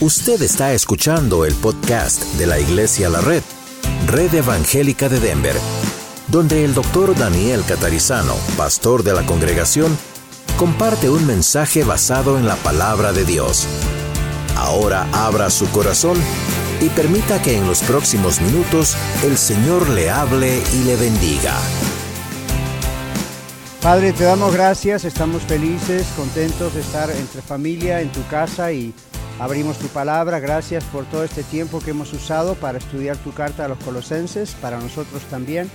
Usted está escuchando el podcast de la Iglesia La Red, Red Evangélica de Denver, donde el doctor Daniel Catarizano, pastor de la congregación, comparte un mensaje basado en la palabra de Dios. Ahora abra su corazón y permita que en los próximos minutos el Señor le hable y le bendiga. Padre, te damos gracias, estamos felices, contentos de estar entre familia, en tu casa y Abrimos tu palabra, gracias por todo este tiempo que hemos usado para estudiar tu carta a los colosenses, para nosotros también.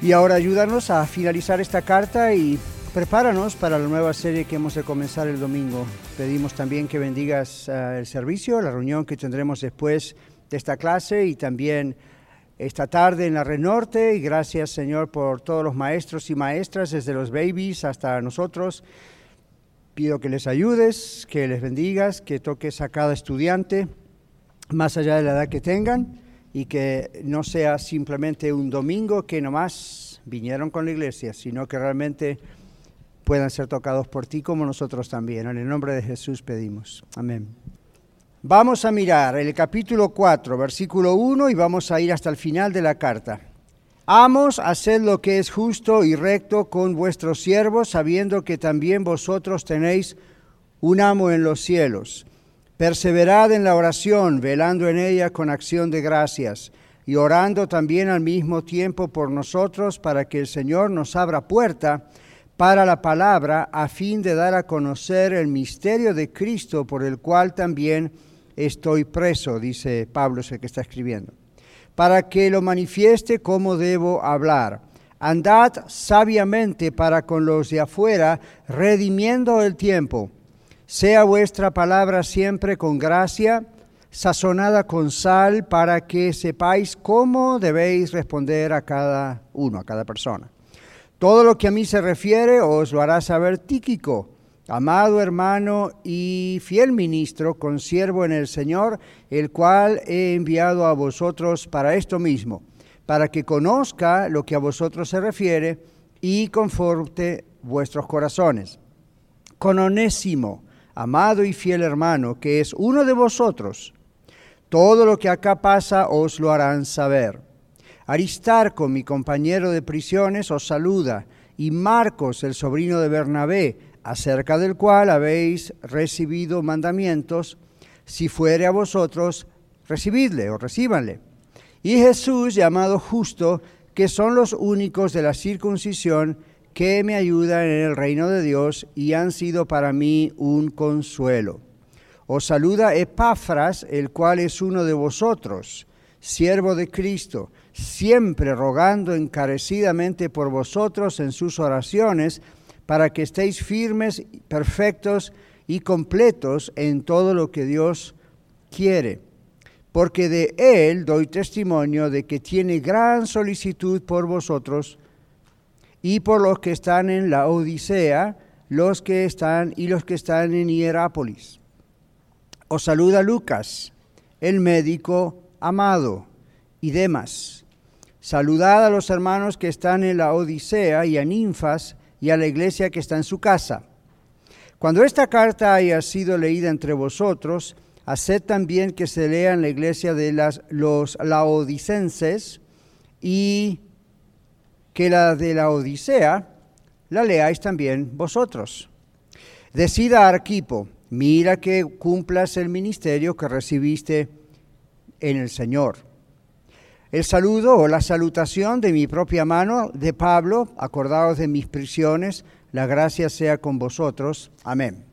Y ahora ayúdanos a finalizar esta carta y prepáranos para la nueva serie que hemos de comenzar el domingo. Pedimos también que bendigas uh, el servicio, la reunión que tendremos después de esta clase y también esta tarde en la Red Norte. Y gracias Señor por todos los maestros y maestras, desde los babies hasta nosotros. Pido que les ayudes, que les bendigas, que toques a cada estudiante, más allá de la edad que tengan, y que no sea simplemente un domingo que nomás vinieron con la iglesia, sino que realmente puedan ser tocados por ti como nosotros también. En el nombre de Jesús pedimos. Amén. Vamos a mirar el capítulo 4, versículo 1, y vamos a ir hasta el final de la carta. Amos, haced lo que es justo y recto con vuestros siervos, sabiendo que también vosotros tenéis un amo en los cielos. Perseverad en la oración, velando en ella con acción de gracias, y orando también al mismo tiempo por nosotros, para que el Señor nos abra puerta para la palabra, a fin de dar a conocer el misterio de Cristo, por el cual también estoy preso, dice Pablo, es el que está escribiendo para que lo manifieste cómo debo hablar. Andad sabiamente para con los de afuera, redimiendo el tiempo. Sea vuestra palabra siempre con gracia, sazonada con sal, para que sepáis cómo debéis responder a cada uno, a cada persona. Todo lo que a mí se refiere os lo hará saber Tíquico amado hermano y fiel ministro, consiervo en el Señor, el cual he enviado a vosotros para esto mismo, para que conozca lo que a vosotros se refiere y conforte vuestros corazones. Con Onésimo, amado y fiel hermano, que es uno de vosotros, todo lo que acá pasa os lo harán saber. Aristarco, mi compañero de prisiones, os saluda, y Marcos, el sobrino de Bernabé, acerca del cual habéis recibido mandamientos, si fuere a vosotros, recibidle o recíbanle. Y Jesús, llamado justo, que son los únicos de la circuncisión que me ayudan en el reino de Dios y han sido para mí un consuelo. Os saluda Epafras, el cual es uno de vosotros, siervo de Cristo, siempre rogando encarecidamente por vosotros en sus oraciones, para que estéis firmes, perfectos y completos en todo lo que Dios quiere. Porque de Él doy testimonio de que tiene gran solicitud por vosotros y por los que están en la Odisea, los que están y los que están en Hierápolis. Os saluda Lucas, el médico amado, y demás. Saludad a los hermanos que están en la Odisea y a Ninfas, y a la iglesia que está en su casa. Cuando esta carta haya sido leída entre vosotros, haced también que se lea en la iglesia de las, los laodicenses y que la de la Odisea la leáis también vosotros. Decida Arquipo, mira que cumplas el ministerio que recibiste en el Señor el saludo o la salutación de mi propia mano de Pablo, acordados de mis prisiones, la gracia sea con vosotros. Amén.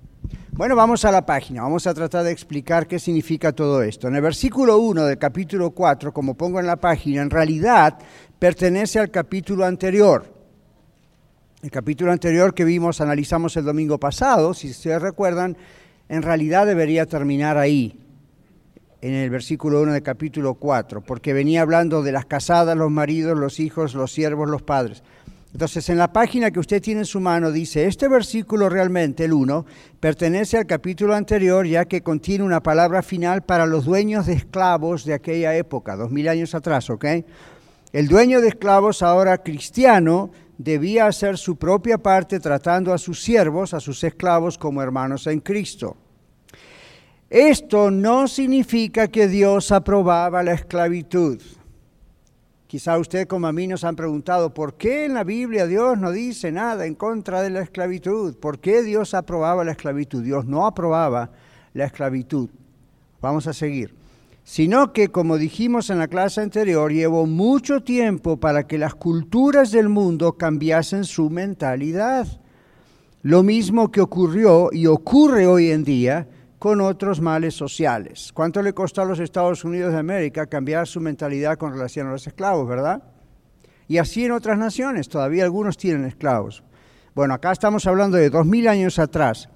Bueno, vamos a la página, vamos a tratar de explicar qué significa todo esto. En el versículo 1 del capítulo 4, como pongo en la página, en realidad pertenece al capítulo anterior. El capítulo anterior que vimos, analizamos el domingo pasado, si ustedes recuerdan, en realidad debería terminar ahí en el versículo 1 del capítulo 4, porque venía hablando de las casadas, los maridos, los hijos, los siervos, los padres. Entonces, en la página que usted tiene en su mano dice, este versículo realmente, el 1, pertenece al capítulo anterior, ya que contiene una palabra final para los dueños de esclavos de aquella época, dos mil años atrás, ¿ok? El dueño de esclavos, ahora cristiano, debía hacer su propia parte tratando a sus siervos, a sus esclavos, como hermanos en Cristo. Esto no significa que Dios aprobaba la esclavitud. Quizá usted como a mí nos han preguntado, ¿por qué en la Biblia Dios no dice nada en contra de la esclavitud? ¿Por qué Dios aprobaba la esclavitud? Dios no aprobaba la esclavitud. Vamos a seguir. Sino que, como dijimos en la clase anterior, llevó mucho tiempo para que las culturas del mundo cambiasen su mentalidad. Lo mismo que ocurrió y ocurre hoy en día con otros males sociales. ¿Cuánto le costó a los Estados Unidos de América cambiar su mentalidad con relación a los esclavos, verdad? Y así en otras naciones, todavía algunos tienen esclavos. Bueno, acá estamos hablando de dos mil años atrás.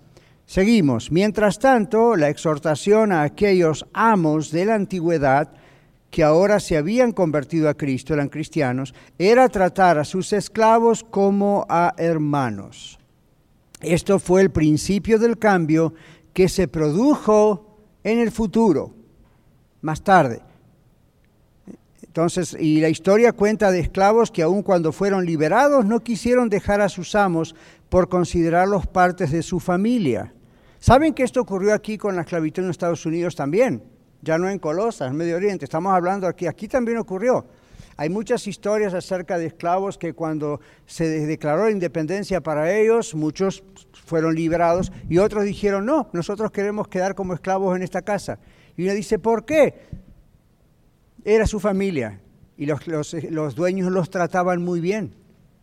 Seguimos. Mientras tanto, la exhortación a aquellos amos de la antigüedad que ahora se habían convertido a Cristo, eran cristianos, era tratar a sus esclavos como a hermanos. Esto fue el principio del cambio que se produjo en el futuro, más tarde. Entonces, y la historia cuenta de esclavos que aun cuando fueron liberados no quisieron dejar a sus amos por considerarlos partes de su familia. ¿Saben que esto ocurrió aquí con la esclavitud en Estados Unidos también? Ya no en Colosas, en Medio Oriente, estamos hablando aquí, aquí también ocurrió. Hay muchas historias acerca de esclavos que cuando se declaró la independencia para ellos, muchos fueron liberados y otros dijeron, no, nosotros queremos quedar como esclavos en esta casa. Y uno dice, ¿por qué? Era su familia y los, los, dueños los trataban muy bien.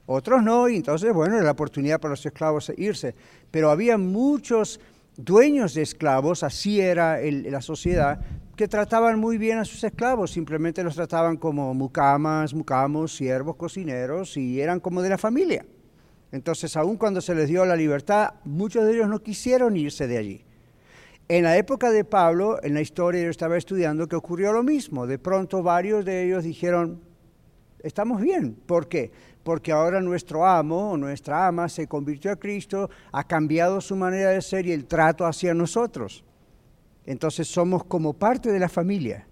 Otros no, y entonces, bueno, era la oportunidad para los esclavos irse. Pero había muchos dueños de esclavos, así era la sociedad, que trataban muy bien a sus esclavos, simplemente los trataban como mucamas, mucamos, siervos, cocineros, y eran como de la familia. Entonces, aun cuando se les dio la libertad, muchos de ellos no quisieron irse de allí. En la época de Pablo, en la historia yo estaba estudiando que ocurrió lo mismo. De pronto varios de ellos dijeron, estamos bien. ¿Por qué? Porque ahora nuestro amo o nuestra ama se convirtió a Cristo, ha cambiado su manera de ser y el trato hacia nosotros. Entonces somos como parte de la familia.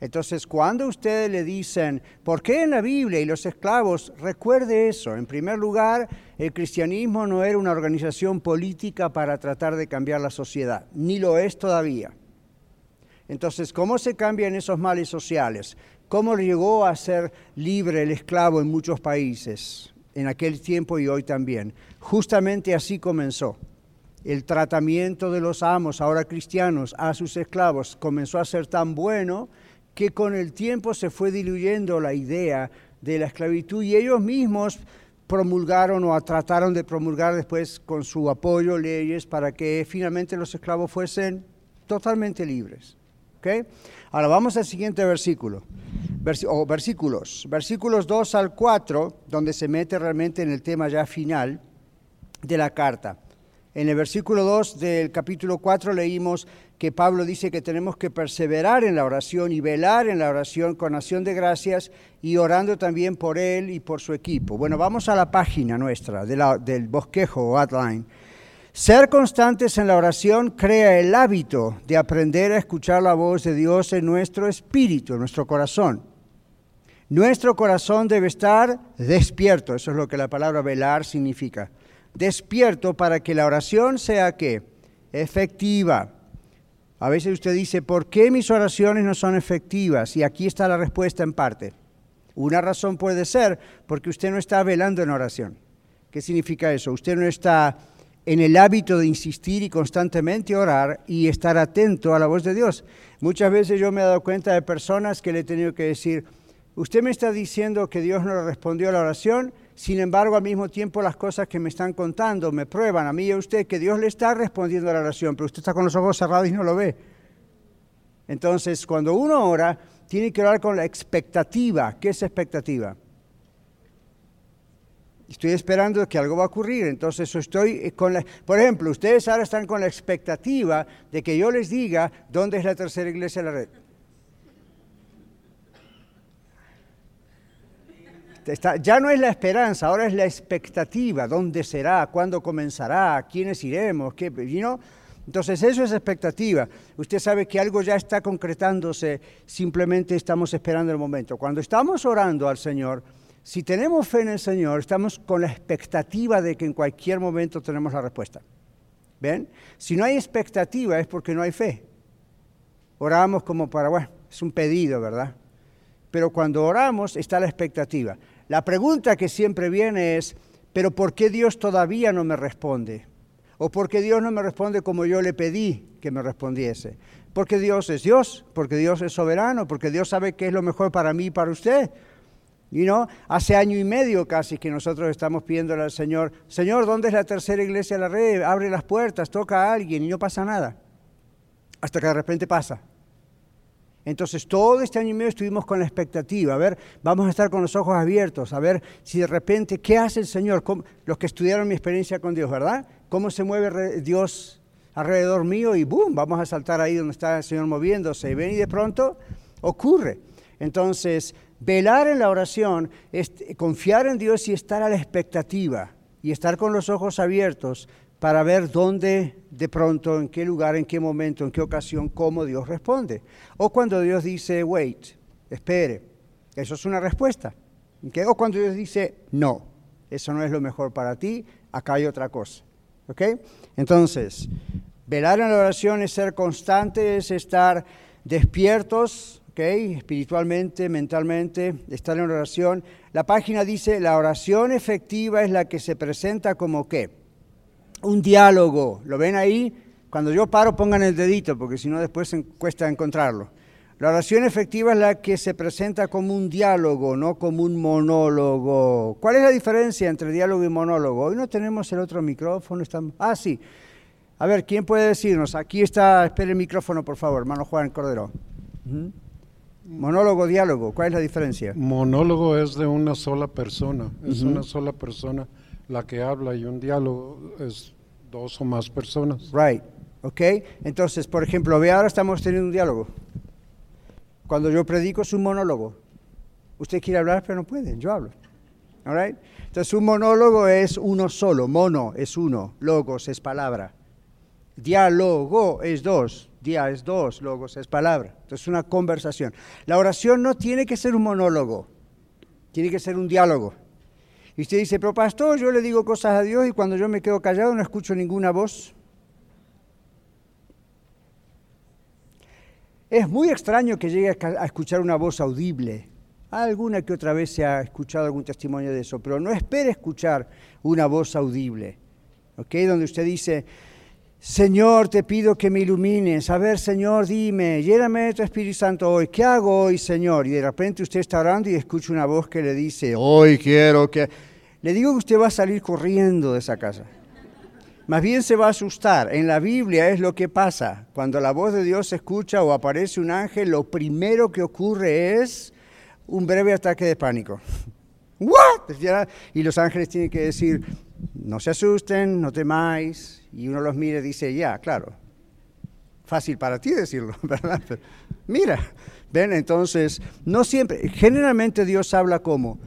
Entonces, cuando ustedes le dicen, ¿por qué en la Biblia y los esclavos? Recuerde eso. En primer lugar, el cristianismo no era una organización política para tratar de cambiar la sociedad, ni lo es todavía. Entonces, ¿cómo se cambian esos males sociales? ¿Cómo llegó a ser libre el esclavo en muchos países en aquel tiempo y hoy también? Justamente así comenzó el tratamiento de los amos, ahora cristianos, a sus esclavos comenzó a ser tan bueno que con el tiempo se fue diluyendo la idea de la esclavitud y ellos mismos promulgaron o trataron de promulgar después con su apoyo leyes para que finalmente los esclavos fuesen totalmente libres. Ahora vamos al siguiente versículo, o versículos, versículos 2 al 4, donde se mete realmente en el tema ya final de la carta. En el versículo 2 del capítulo 4 leímos que Pablo dice que tenemos que perseverar en la oración y velar en la oración con acción de gracias y orando también por él y por su equipo. Bueno, vamos a la página nuestra del bosquejo o outline. Ser constantes en la oración crea el hábito de aprender a escuchar la voz de Dios en nuestro espíritu, en nuestro corazón. Nuestro corazón debe estar despierto, eso es lo que la palabra velar significa despierto para que la oración sea qué? Efectiva. A veces usted dice, ¿por qué mis oraciones no son efectivas? Y aquí está la respuesta en parte. Una razón puede ser porque usted no está velando en oración. ¿Qué significa eso? Usted no está en el hábito de insistir y constantemente orar y estar atento a la voz de Dios. Muchas veces yo me he dado cuenta de personas que le he tenido que decir, usted me está diciendo que Dios no respondió a la oración, sin embargo, al mismo tiempo las cosas que me están contando me prueban a mí y a usted que Dios le está respondiendo a la oración, pero usted está con los ojos cerrados y no lo ve. Entonces, cuando uno ora, tiene que orar con la expectativa. ¿Qué es expectativa? Estoy esperando que algo va a ocurrir, entonces estoy con la... Por ejemplo, ustedes ahora están con la expectativa de que yo les diga dónde es la tercera iglesia de la red. Ya no es la esperanza, ahora es la expectativa, dónde será, cuándo comenzará, quiénes iremos, qué, Entonces eso es expectativa. Usted sabe que algo ya está concretándose, simplemente estamos esperando el momento. Cuando estamos orando al Señor, si tenemos fe en el Señor, estamos con la expectativa de que en cualquier momento tenemos la respuesta. ¿Ven? Si no hay expectativa es porque no hay fe. Oramos como para, bueno, es un pedido, ¿verdad? Pero cuando oramos está la expectativa. La pregunta que siempre viene es, pero ¿por qué Dios todavía no me responde? ¿O por qué Dios no me responde como yo le pedí que me respondiese? Porque Dios es Dios, porque Dios es soberano, porque Dios sabe qué es lo mejor para mí y para usted. Y no, hace año y medio casi que nosotros estamos pidiéndole al Señor, Señor, ¿dónde es la tercera iglesia de la red? Abre las puertas, toca a alguien y no pasa nada. Hasta que de repente pasa. Entonces todo este año y medio estuvimos con la expectativa, a ver, vamos a estar con los ojos abiertos, a ver si de repente, ¿qué hace el Señor? Los que estudiaron mi experiencia con Dios, ¿verdad? ¿Cómo se mueve Dios alrededor mío? Y ¡boom! Vamos a saltar ahí donde está el Señor moviéndose. Y ven y de pronto ocurre. Entonces, velar en la oración confiar en Dios y estar a la expectativa y estar con los ojos abiertos para ver dónde, de pronto, en qué lugar, en qué momento, en qué ocasión, cómo Dios responde. O cuando Dios dice, wait, espere, eso es una respuesta. O cuando Dios dice, no, eso no es lo mejor para ti, acá hay otra cosa. ¿Ok? Entonces, velar en la oración es ser constante, es estar despiertos, ¿ok? Espiritualmente, mentalmente, estar en oración. La página dice, la oración efectiva es la que se presenta como qué? Un diálogo. ¿Lo ven ahí? Cuando yo paro, pongan el dedito, porque si no después cuesta encontrarlo. La oración efectiva es la que se presenta como un diálogo, no como un monólogo. ¿Cuál es la diferencia entre diálogo y monólogo? Hoy no tenemos el otro micrófono. Estamos... Ah, sí. A ver, ¿quién puede decirnos? Aquí está, espere el micrófono, por favor, hermano Juan Cordero. Monólogo, diálogo, ¿cuál es la diferencia? Monólogo es de una sola persona, es una sola persona la que habla y un diálogo es dos o más personas. Right, ok. Entonces, por ejemplo, ve ahora estamos teniendo un diálogo. Cuando yo predico es un monólogo. Usted quiere hablar, pero no puede, yo hablo. All right? Entonces, un monólogo es uno solo, mono es uno, logos es palabra. Diálogo es dos, día es dos, logos es palabra. Entonces, una conversación. La oración no tiene que ser un monólogo, tiene que ser un diálogo. Y usted dice, pero pastor, yo le digo cosas a Dios y cuando yo me quedo callado no escucho ninguna voz. Es muy extraño que llegue a escuchar una voz audible. Alguna que otra vez se ha escuchado algún testimonio de eso, pero no espere escuchar una voz audible. ¿Ok? Donde usted dice, Señor, te pido que me ilumines. A ver, Señor, dime, lléname de tu Espíritu Santo hoy. ¿Qué hago hoy, Señor? Y de repente usted está orando y escucha una voz que le dice, hoy quiero que... Le digo que usted va a salir corriendo de esa casa. Más bien se va a asustar. En la Biblia es lo que pasa. Cuando la voz de Dios se escucha o aparece un ángel, lo primero que ocurre es un breve ataque de pánico. ¿What? Y los ángeles tienen que decir, no se asusten, no temáis. Y uno los mira y dice, ya, claro. Fácil para ti decirlo, ¿verdad? mira, ven, entonces, no siempre, generalmente Dios habla como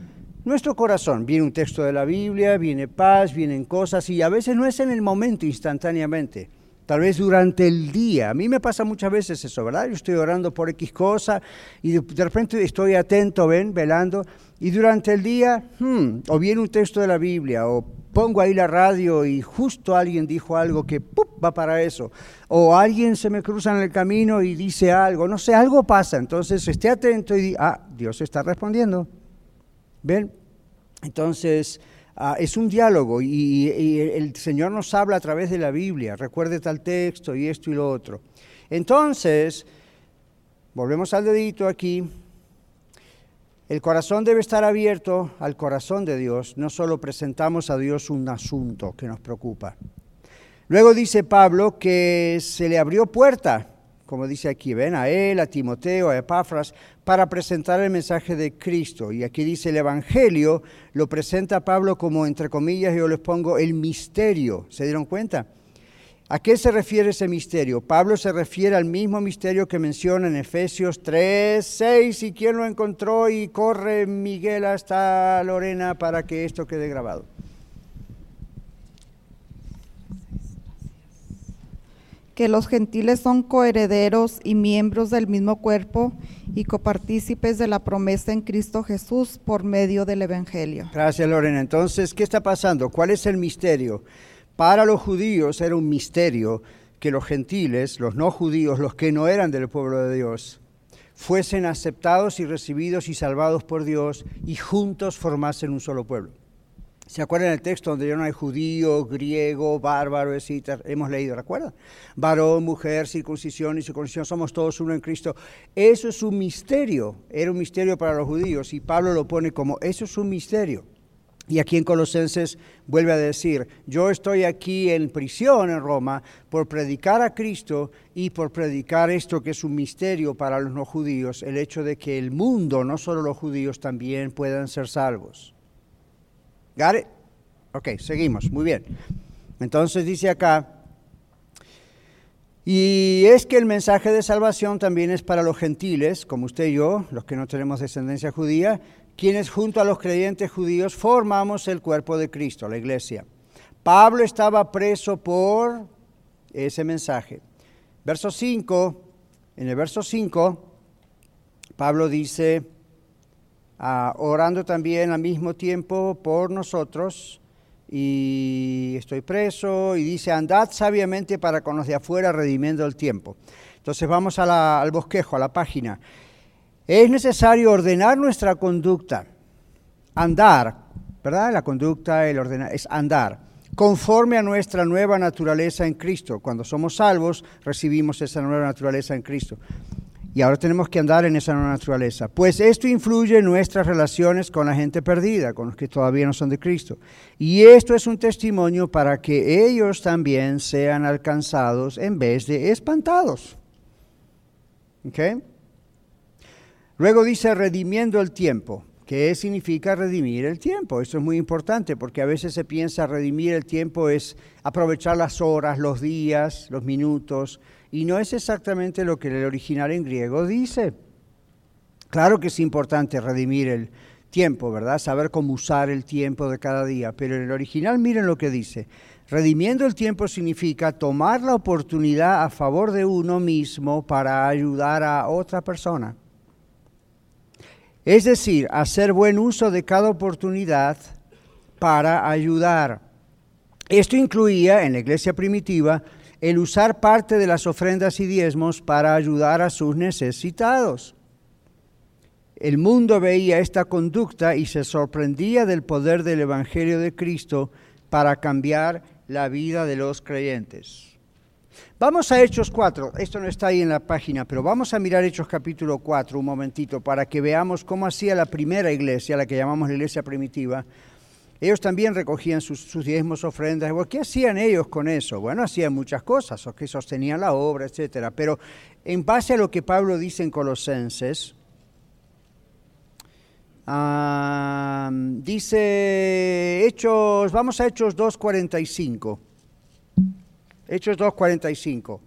nuestro corazón. Viene un texto de la Biblia, viene paz, vienen cosas y a veces no es en el momento instantáneamente tal vez durante el día. A mí me pasa muchas veces eso, ¿verdad? Yo estoy orando por X cosa y de, repente estoy atento, ven, velando, y durante el día, hmm, o viene un texto de la Biblia, o pongo ahí la radio y justo alguien dijo algo que va para eso, o alguien se me cruza en el camino y dice algo, no sé, algo pasa, entonces esté atento y ah, Dios está respondiendo. ¿Ven? Entonces, Ah, es un diálogo y, el Señor nos habla a través de la Biblia. Recuerde tal texto y esto y lo otro. Entonces, volvemos al dedito aquí. El corazón debe estar abierto al corazón de Dios. No solo presentamos a Dios un asunto que nos preocupa. Luego dice Pablo que se le abrió puerta como dice aquí, ven a él, a Timoteo, a Epafras, para presentar el mensaje de Cristo. Y aquí dice el Evangelio, lo presenta Pablo como, entre comillas, yo les pongo el misterio. ¿Se dieron cuenta? ¿A qué se refiere ese misterio? Pablo se refiere al mismo misterio que menciona en Efesios 3, 6, y quién lo encontró y corre Miguel hasta Lorena para que esto quede grabado. que los gentiles son coherederos y miembros del mismo cuerpo y copartícipes de la promesa en Cristo Jesús por medio del Evangelio. Gracias, Lorena. Entonces, ¿qué está pasando? ¿Cuál es el misterio? Para los judíos era un misterio que los gentiles, los no judíos, los que no eran del pueblo de Dios, fuesen aceptados y recibidos y salvados por Dios y juntos formasen un solo pueblo. ¿Se acuerdan el texto donde ya no hay judío, griego, bárbaro, etc.? Hemos leído, ¿recuerdan? Varón, mujer, circuncisión y circuncisión, somos todos uno en Cristo. Eso es un misterio, era un misterio para los judíos y Pablo lo pone como, eso es un misterio. Y aquí en Colosenses vuelve a decir, yo estoy aquí en prisión en Roma por predicar a Cristo y por predicar esto que es un misterio para los no judíos, el hecho de que el mundo, no solo los judíos, también puedan ser salvos. ¿Got it? Ok, seguimos, muy bien. Entonces dice acá, y es que el mensaje de salvación también es para los gentiles, como usted y yo, los que no tenemos descendencia judía, quienes junto a los creyentes judíos formamos el cuerpo de Cristo, la iglesia. Pablo estaba preso por ese mensaje. Verso 5, en el verso 5, Pablo dice, ah, orando también al mismo tiempo por nosotros, y estoy preso, y dice, andad sabiamente para con los de afuera, redimiendo el tiempo. Entonces vamos al bosquejo, a la página. Es necesario ordenar nuestra conducta, andar, ¿verdad? La conducta, el ordenar, es andar, conforme a nuestra nueva naturaleza en Cristo. Cuando somos salvos, recibimos esa nueva naturaleza en Cristo. Y ahora tenemos que andar en esa nueva naturaleza. Pues esto influye en nuestras relaciones con la gente perdida, con los que todavía no son de Cristo. Y esto es un testimonio para que ellos también sean alcanzados en vez de espantados. ¿Okay? Luego dice redimiendo el tiempo. ¿Qué significa redimir el tiempo? Esto es muy importante porque a veces se piensa redimir el tiempo es aprovechar las horas, los días, los minutos, y no es exactamente lo que el original en griego dice. Claro que es importante redimir el tiempo, ¿verdad? Saber cómo usar el tiempo de cada día, pero en el original miren lo que dice. Redimiendo el tiempo significa tomar la oportunidad a favor de uno mismo para ayudar a otra persona. Es decir, hacer buen uso de cada oportunidad para ayudar. Esto incluía en la iglesia primitiva el usar parte de las ofrendas y diezmos para ayudar a sus necesitados. El mundo veía esta conducta y se sorprendía del poder del Evangelio de Cristo para cambiar la vida de los creyentes. Vamos a Hechos 4, esto no está ahí en la página, pero vamos a mirar Hechos capítulo 4 un momentito para que veamos cómo hacía la primera iglesia, la que llamamos la iglesia primitiva. Ellos también recogían sus, diezmos, ofrendas. ¿Qué hacían ellos con eso? Bueno, hacían muchas cosas, o que sostenían la obra, etcétera. Pero en base a lo que Pablo dice en Colosenses, dice Hechos, vamos a Hechos 2.45. Hechos 2.45.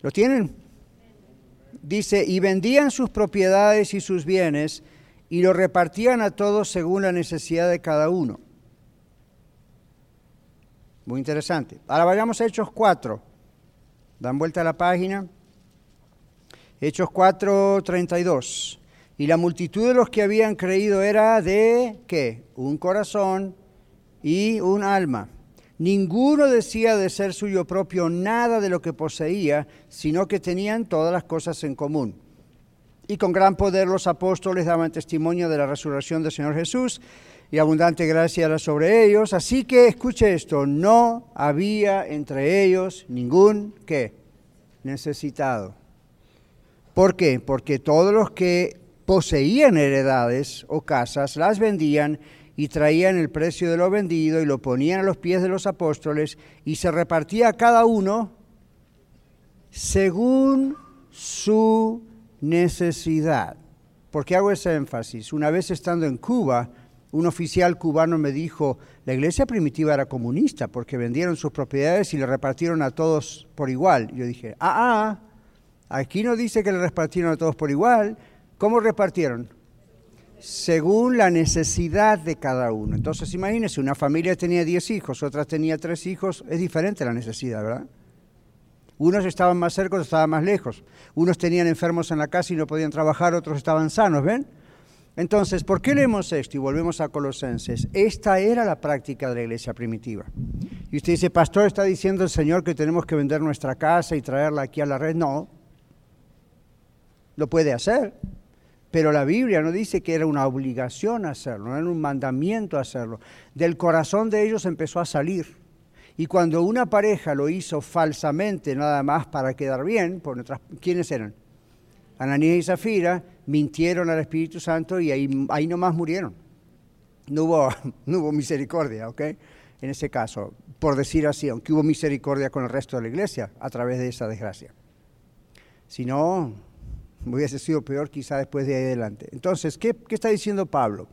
¿Lo tienen? Dice, y vendían sus propiedades y sus bienes y lo repartían a todos según la necesidad de cada uno. Muy interesante. Ahora vayamos a Hechos 4. Dan vuelta a la página. Hechos 4, 32. Y la multitud de los que habían creído era de, ¿qué? Un corazón y un alma. Ninguno decía de ser suyo propio nada de lo que poseía, sino que tenían todas las cosas en común. Y con gran poder los apóstoles daban testimonio de la resurrección del Señor Jesús, y abundante gracia era sobre ellos. Así que escuche esto, no había entre ellos ningún que necesitado. ¿Por qué? Porque todos los que poseían heredades o casas las vendían y traían el precio de lo vendido y lo ponían a los pies de los apóstoles y se repartía a cada uno según su necesidad. ¿Por qué hago ese énfasis? Una vez estando en Cuba, un oficial cubano me dijo, la iglesia primitiva era comunista porque vendieron sus propiedades y le repartieron a todos por igual. Yo dije, ah, ah, aquí no dice que le repartieron a todos por igual. ¿Cómo repartieron? Según la necesidad de cada uno. Entonces, imagínense, una familia tenía 10 hijos, otra tenía 3 hijos, es diferente la necesidad, ¿verdad? Unos estaban más cerca, otros estaban más lejos. Unos tenían enfermos en la casa y no podían trabajar, otros estaban sanos, ¿ven? Entonces, ¿por qué leemos esto? Y volvemos a Colosenses. Esta era la práctica de la iglesia primitiva. Y usted dice, pastor, está diciendo el Señor que tenemos que vender nuestra casa y traerla aquí a la red. No, lo puede hacer, pero la Biblia no dice que era una obligación hacerlo, no era un mandamiento hacerlo. Del corazón de ellos empezó a salir. Y cuando una pareja lo hizo falsamente, nada más para quedar bien, por ¿quiénes eran? Ananías y Zafira mintieron al Espíritu Santo y ahí, ahí nomás murieron. No hubo, no hubo misericordia, ¿ok? En ese caso, por decir así, aunque hubo misericordia con el resto de la iglesia a través de esa desgracia. Si no, hubiese sido peor quizá después de ahí adelante. Entonces, ¿qué, qué está diciendo Pablo?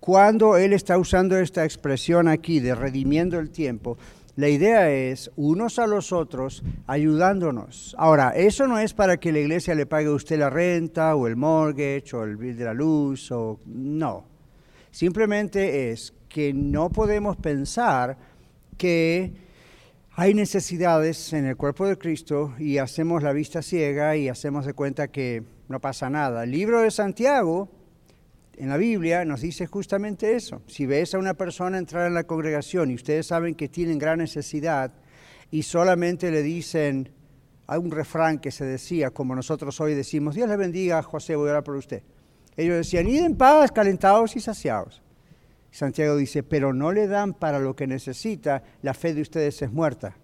Cuando él está usando esta expresión aquí de redimiendo el tiempo, la idea es unos a los otros ayudándonos. Ahora, eso no es para que la iglesia le pague a usted la renta o el mortgage o el bill de la luz o no. Simplemente es que no podemos pensar que hay necesidades en el cuerpo de Cristo y hacemos la vista ciega y hacemos de cuenta que no pasa nada. El libro de Santiago en la Biblia nos dice justamente eso. Si ves a una persona entrar en la congregación y ustedes saben que tienen gran necesidad y solamente le dicen, hay un refrán que se decía, como nosotros hoy decimos, Dios le bendiga, José, voy a orar por usted. Ellos decían, id en paz, calentados y saciados. Santiago dice, pero no le dan para lo que necesita, la fe de ustedes es muerta.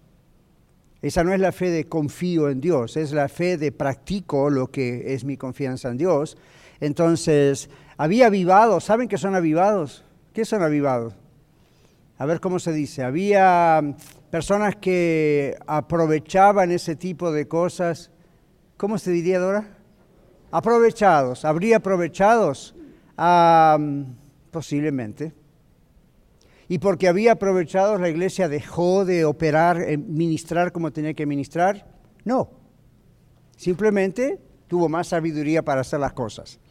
Esa no es la fe de confío en Dios, es la fe de practico lo que es mi confianza en Dios. Entonces, había avivados, ¿saben qué son avivados? ¿Qué son avivados? A ver cómo se dice. Había personas que aprovechaban ese tipo de cosas. ¿Cómo se diría, Dora? Aprovechados. ¿Habría aprovechados? Posiblemente. Y porque había aprovechados, la iglesia dejó de operar, eh, ministrar como tenía que ministrar. No. Simplemente tuvo más sabiduría para hacer las cosas.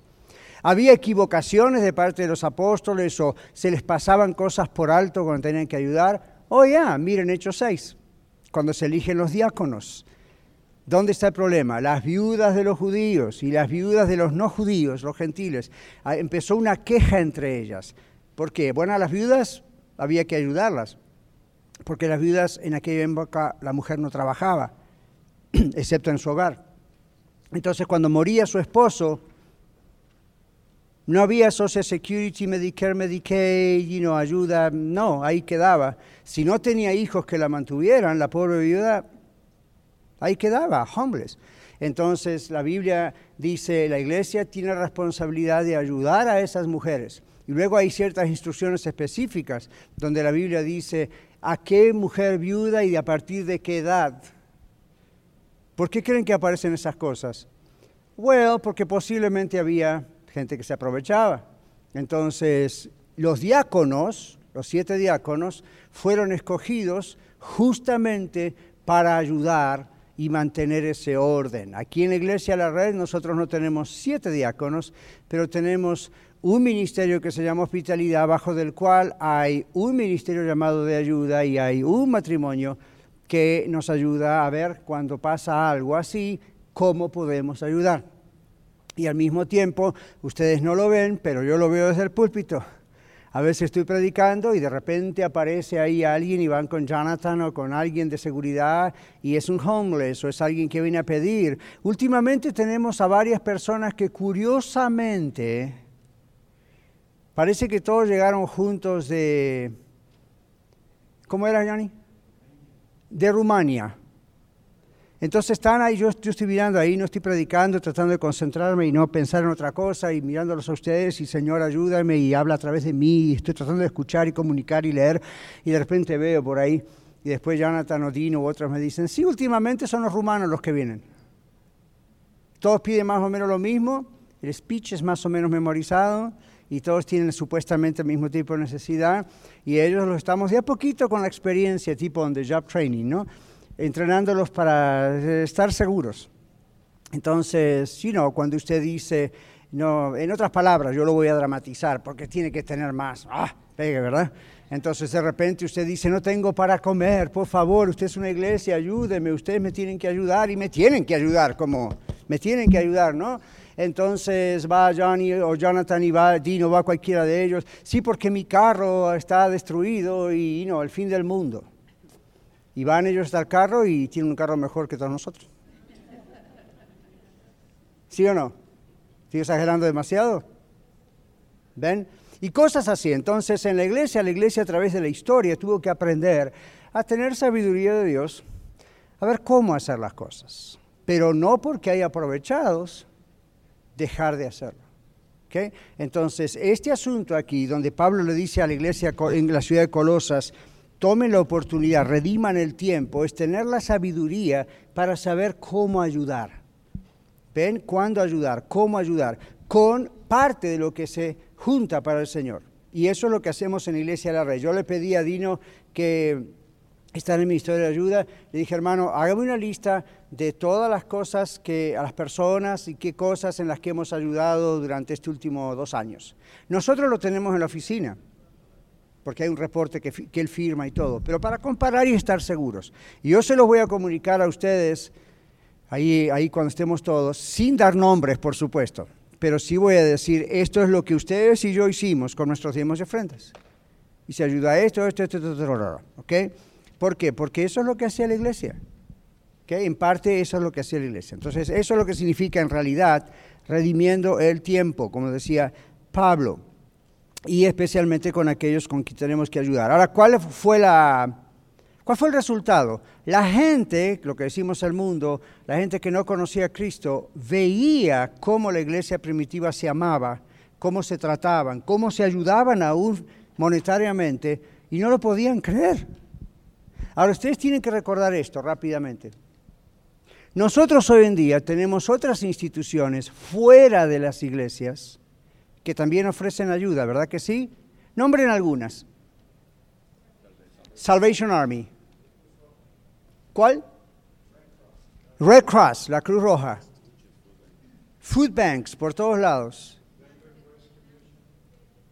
Había equivocaciones de parte de los apóstoles o se les pasaban cosas por alto cuando tenían que ayudar. Oh ya, miren Hechos 6, cuando se eligen los diáconos. ¿Dónde está el problema? Las viudas de los judíos y las viudas de los no judíos, los gentiles. Ah, empezó una queja entre ellas. ¿Por qué? Bueno, las viudas había que ayudarlas, porque las viudas en aquella época la mujer no trabajaba, excepto en su hogar. Entonces cuando moría su esposo, no había Social Security, Medicare, Medicaid, you know, ayuda, no, ahí quedaba. Si no tenía hijos que la mantuvieran, la pobre viuda, ahí quedaba, homeless. Entonces la Biblia dice, la iglesia tiene responsabilidad de ayudar a esas mujeres. Y luego hay ciertas instrucciones específicas donde la Biblia dice a qué mujer viuda y a partir de qué edad. ¿Por qué creen que aparecen esas cosas? Well, porque posiblemente había gente que se aprovechaba. Entonces, los diáconos, los siete diáconos, fueron escogidos justamente para ayudar y mantener ese orden. Aquí en la Iglesia La Red nosotros no tenemos siete diáconos, pero tenemos un ministerio que se llama hospitalidad, bajo del cual hay un ministerio llamado de ayuda y hay un matrimonio que nos ayuda a ver cuando pasa algo así, cómo podemos ayudar y al mismo tiempo ustedes no lo ven, pero yo lo veo desde el púlpito. A veces estoy predicando y de repente aparece ahí alguien y van con Jonathan o con alguien de seguridad y es un homeless o es alguien que viene a pedir. Últimamente tenemos a varias personas que curiosamente, parece que todos llegaron juntos de, ¿cómo era, Johnny? De Rumania. Entonces están ahí, yo, estoy mirando ahí, no estoy predicando, tratando de concentrarme y no pensar en otra cosa y mirándolos a ustedes y Señor ayúdame y habla a través de mí y estoy tratando de escuchar y comunicar y leer y de repente veo por ahí y después Jonathan Odino u otros me dicen, sí, últimamente son los rumanos los que vienen. Todos piden más o menos lo mismo, el speech es más o menos memorizado y todos tienen supuestamente el mismo tipo de necesidad y ellos lo estamos de a poquito con la experiencia tipo on the job training, ¿no? entrenándolos para eh, estar seguros. Entonces, you know, cuando usted dice, no, en otras palabras, yo lo voy a dramatizar porque tiene que tener más. Ah, pegue, ¿verdad? Entonces de repente usted dice, no tengo para comer, por favor, usted es una iglesia, ayúdeme, ustedes me tienen que ayudar y me tienen que ayudar, como me tienen que ayudar, ¿no? Entonces va Johnny o Jonathan y va Dino, va cualquiera de ellos. Sí, porque mi carro está destruido y no, el fin del mundo. Y van ellos al carro y tienen un carro mejor que todos nosotros. ¿Sí o no? ¿Estoy exagerando demasiado? ¿Ven? Y cosas así. Entonces, en la iglesia, la iglesia a través de la historia tuvo que aprender a tener sabiduría de Dios, a ver cómo hacer las cosas. Pero no porque hay aprovechados, dejar de hacerlo. Entonces, este asunto aquí, donde Pablo le dice a la iglesia en la ciudad de Colosas, tomen la oportunidad, rediman el tiempo, es tener la sabiduría para saber cómo ayudar. ¿Ven? ¿Cuándo ayudar? ¿Cómo ayudar? Con parte de lo que se junta para el Señor. Y eso es lo que hacemos en Iglesia de la Red. Yo le pedí a Dino que está en el Ministerio de Ayuda, le dije, hermano, hágame una lista de todas las cosas que a las personas y qué cosas en las que hemos ayudado durante estos últimos dos años. Nosotros lo tenemos en la oficina, porque hay un reporte que, él firma y todo, pero para comparar y estar seguros. Y yo se los voy a comunicar a ustedes ahí, ahí cuando estemos todos, sin dar nombres, por supuesto, pero sí voy a decir, esto es lo que ustedes y yo hicimos con nuestros diezmos y ofrendas. Y se ayuda a esto, esto, esto, esto, esto, ¿ok? ¿Por qué? Porque eso es lo que hacía la iglesia. En parte eso es lo que hacía la iglesia. Entonces, eso es lo que significa en realidad redimiendo el tiempo, como decía Pablo, y especialmente con aquellos con quien tenemos que ayudar. Ahora, ¿cuál fue la, ¿Cuál fue el resultado? La gente, lo que decimos el mundo, la gente que no conocía a Cristo, veía cómo la iglesia primitiva se amaba, cómo se trataban, cómo se ayudaban aún monetariamente y no lo podían creer. Ahora ustedes tienen que recordar esto rápidamente. Nosotros hoy en día tenemos otras instituciones fuera de las iglesias que también ofrecen ayuda, ¿verdad que sí? Nombren algunas. Salvation Army, ¿Cuál? Red Cross, la Cruz Roja. Food banks por todos lados.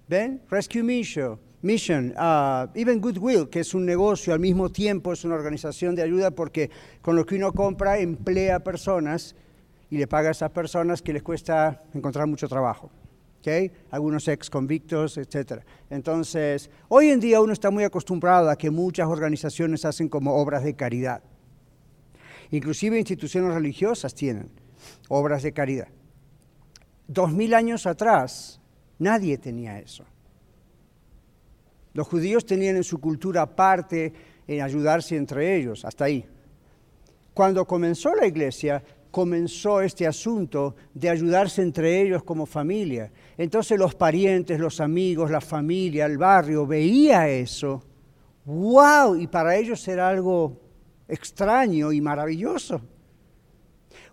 ¿Ven? Rescue Mission, Mission uh, even Goodwill, que es un negocio, al mismo tiempo es una organización de ayuda porque con lo que uno compra emplea personas y le paga a esas personas que les cuesta encontrar mucho trabajo. ¿Okay? Algunos ex convictos, etc. Entonces, hoy en día uno está muy acostumbrado a que muchas organizaciones hacen como obras de caridad. Inclusive instituciones religiosas tienen obras de caridad. Dos mil años atrás nadie tenía eso. Los judíos tenían en su cultura parte en ayudarse entre ellos, hasta ahí. Cuando comenzó la iglesia, comenzó este asunto de ayudarse entre ellos como familia. Entonces los parientes, los amigos, la familia, el barrio veía eso. ¡Wow! Y para ellos era algo extraño y maravilloso.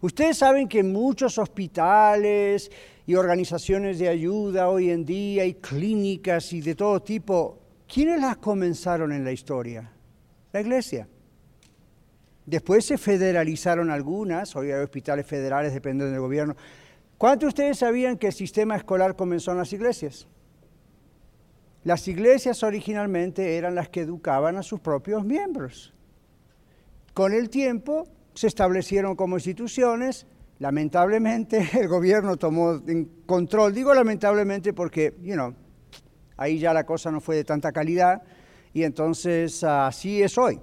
Ustedes saben que muchos hospitales y organizaciones de ayuda hoy en día y clínicas y de todo tipo, ¿quiénes las comenzaron en la historia? La iglesia. Después se federalizaron algunas, hoy hay hospitales federales, dependen del gobierno. ¿Cuántos de ustedes sabían que el sistema escolar comenzó en las iglesias? Las iglesias originalmente eran las que educaban a sus propios miembros. Con el tiempo se establecieron como instituciones, lamentablemente el gobierno tomó control, digo lamentablemente porque, you know, ahí ya la cosa no fue de tanta calidad y entonces así es hoy.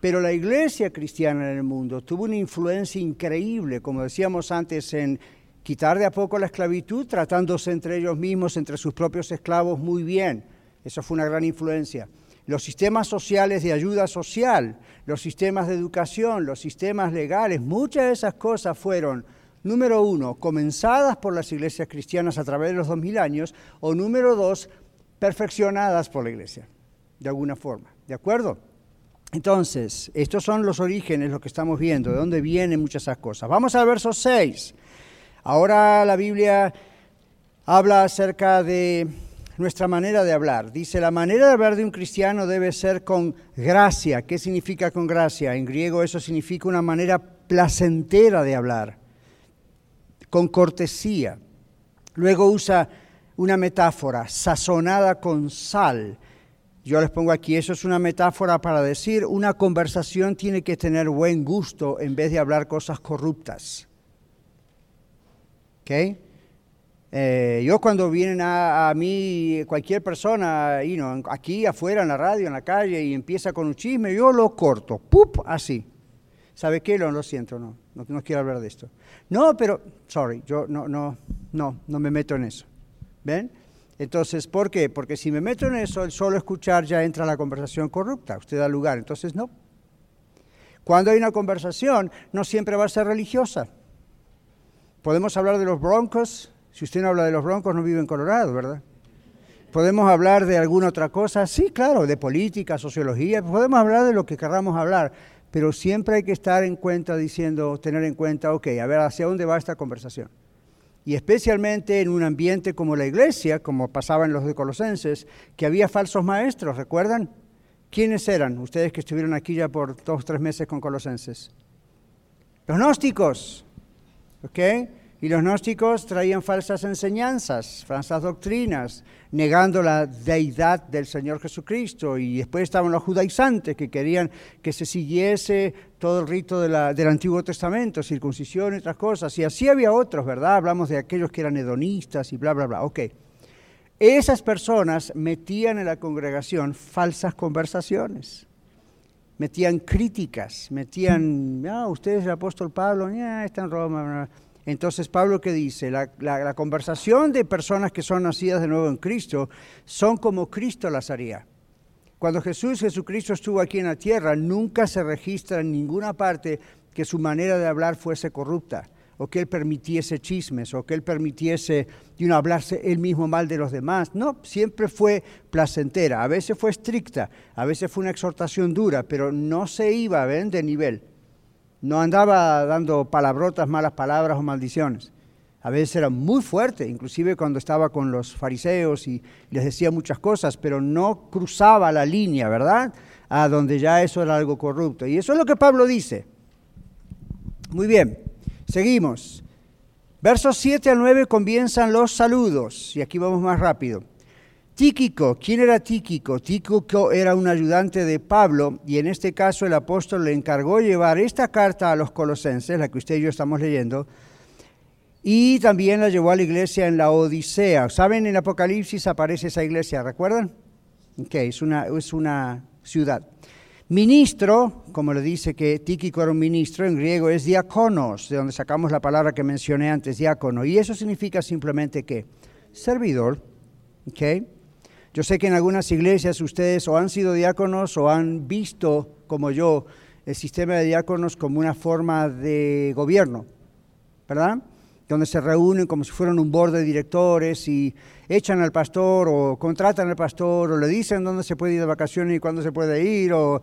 Pero la iglesia cristiana en el mundo tuvo una influencia increíble, como decíamos antes, en quitar de a poco la esclavitud, tratándose entre ellos mismos, entre sus propios esclavos, muy bien. Eso fue una gran influencia los sistemas sociales de ayuda social, los sistemas de educación, los sistemas legales, muchas de esas cosas fueron, número uno, comenzadas por las iglesias cristianas a través de los dos mil años, o número dos, perfeccionadas por la iglesia, de alguna forma. ¿De acuerdo? Entonces, estos son los orígenes, lo que estamos viendo, de dónde vienen muchas esas cosas. Vamos al verso 6. Ahora la Biblia habla acerca de nuestra manera de hablar. Dice, la manera de hablar de un cristiano debe ser con gracia. ¿Qué significa con gracia? En griego eso significa una manera placentera de hablar, con cortesía. Luego usa una metáfora, sazonada con sal. Yo les pongo aquí, eso es una metáfora para decir, una conversación tiene que tener buen gusto en vez de hablar cosas corruptas. ¿Okay? Eh, yo cuando vienen a, mí cualquier persona, you aquí afuera en la radio, en la calle, y empieza con un chisme, yo lo corto, ¡pup! Así. ¿Sabe qué? Lo, lo siento, no, no, no, quiero hablar de esto. No, pero, sorry, yo no, no, no, no me meto en eso. ¿Ven? Entonces, ¿por qué? Porque si me meto en eso, el solo escuchar ya entra la conversación corrupta, usted da lugar, entonces no. Cuando hay una conversación, no siempre va a ser religiosa. Podemos hablar de los broncos, si usted no habla de los broncos, no vive en Colorado, ¿verdad? ¿Podemos hablar de alguna otra cosa? Sí, claro, de política, sociología, podemos hablar de lo que queramos hablar, pero siempre hay que estar en cuenta diciendo, tener en cuenta, ok, a ver, ¿hacia dónde va esta conversación? Y especialmente en un ambiente como la iglesia, como pasaba en los de Colosenses, que había falsos maestros, ¿recuerdan? ¿Quiénes eran ustedes que estuvieron aquí ya por dos o tres meses con Colosenses? Los gnósticos, ¿ok? Y los gnósticos traían falsas enseñanzas, falsas doctrinas, negando la deidad del Señor Jesucristo. Y después estaban los judaizantes que querían que se siguiese todo el rito del Antiguo Testamento, circuncisión y otras cosas. Y así había otros, ¿verdad? Hablamos de aquellos que eran hedonistas y bla, bla, bla. Ok. Esas personas metían en la congregación falsas conversaciones metían críticas, metían, ah, usted es el apóstol Pablo, ya está en Roma. Entonces Pablo que dice, la, conversación de personas que son nacidas de nuevo en Cristo son como Cristo las haría. Cuando Jesús Jesucristo estuvo aquí en la tierra, nunca se registra en ninguna parte que su manera de hablar fuese corrupta, o que él permitiese chismes, o que él permitiese de hablarse él mismo mal de los demás. No, siempre fue placentera. A veces fue estricta, a veces fue una exhortación dura, pero no se iba, ¿ven?, de nivel. No andaba dando palabrotas, malas palabras o maldiciones. A veces era muy fuerte, inclusive cuando estaba con los fariseos y les decía muchas cosas, pero no cruzaba la línea, ¿verdad? A donde ya eso era algo corrupto. Y eso es lo que Pablo dice. Muy bien, seguimos. Versos 7 al 9 comienzan los saludos, y aquí vamos más rápido. Tíquico, ¿quién era Tíquico? Tíquico era un ayudante de Pablo y en este caso el apóstol le encargó llevar esta carta a los colosenses, la que usted y yo estamos leyendo, y también la llevó a la iglesia en la Odisea. ¿Saben? En Apocalipsis aparece esa iglesia, ¿recuerdan? Ok, es una, es una ciudad. Ministro, como le dice que Tíquico era un ministro, en griego es diáconos, de donde sacamos la palabra que mencioné antes, diácono, y eso significa simplemente que servidor, ¿ok? Yo sé que en algunas iglesias ustedes o han sido diáconos o han visto, como yo, el sistema de diáconos como una forma de gobierno, ¿verdad? Donde se reúnen como si fueran un board de directores y echan al pastor o contratan al pastor o le dicen dónde se puede ir de vacaciones y cuándo se puede ir o,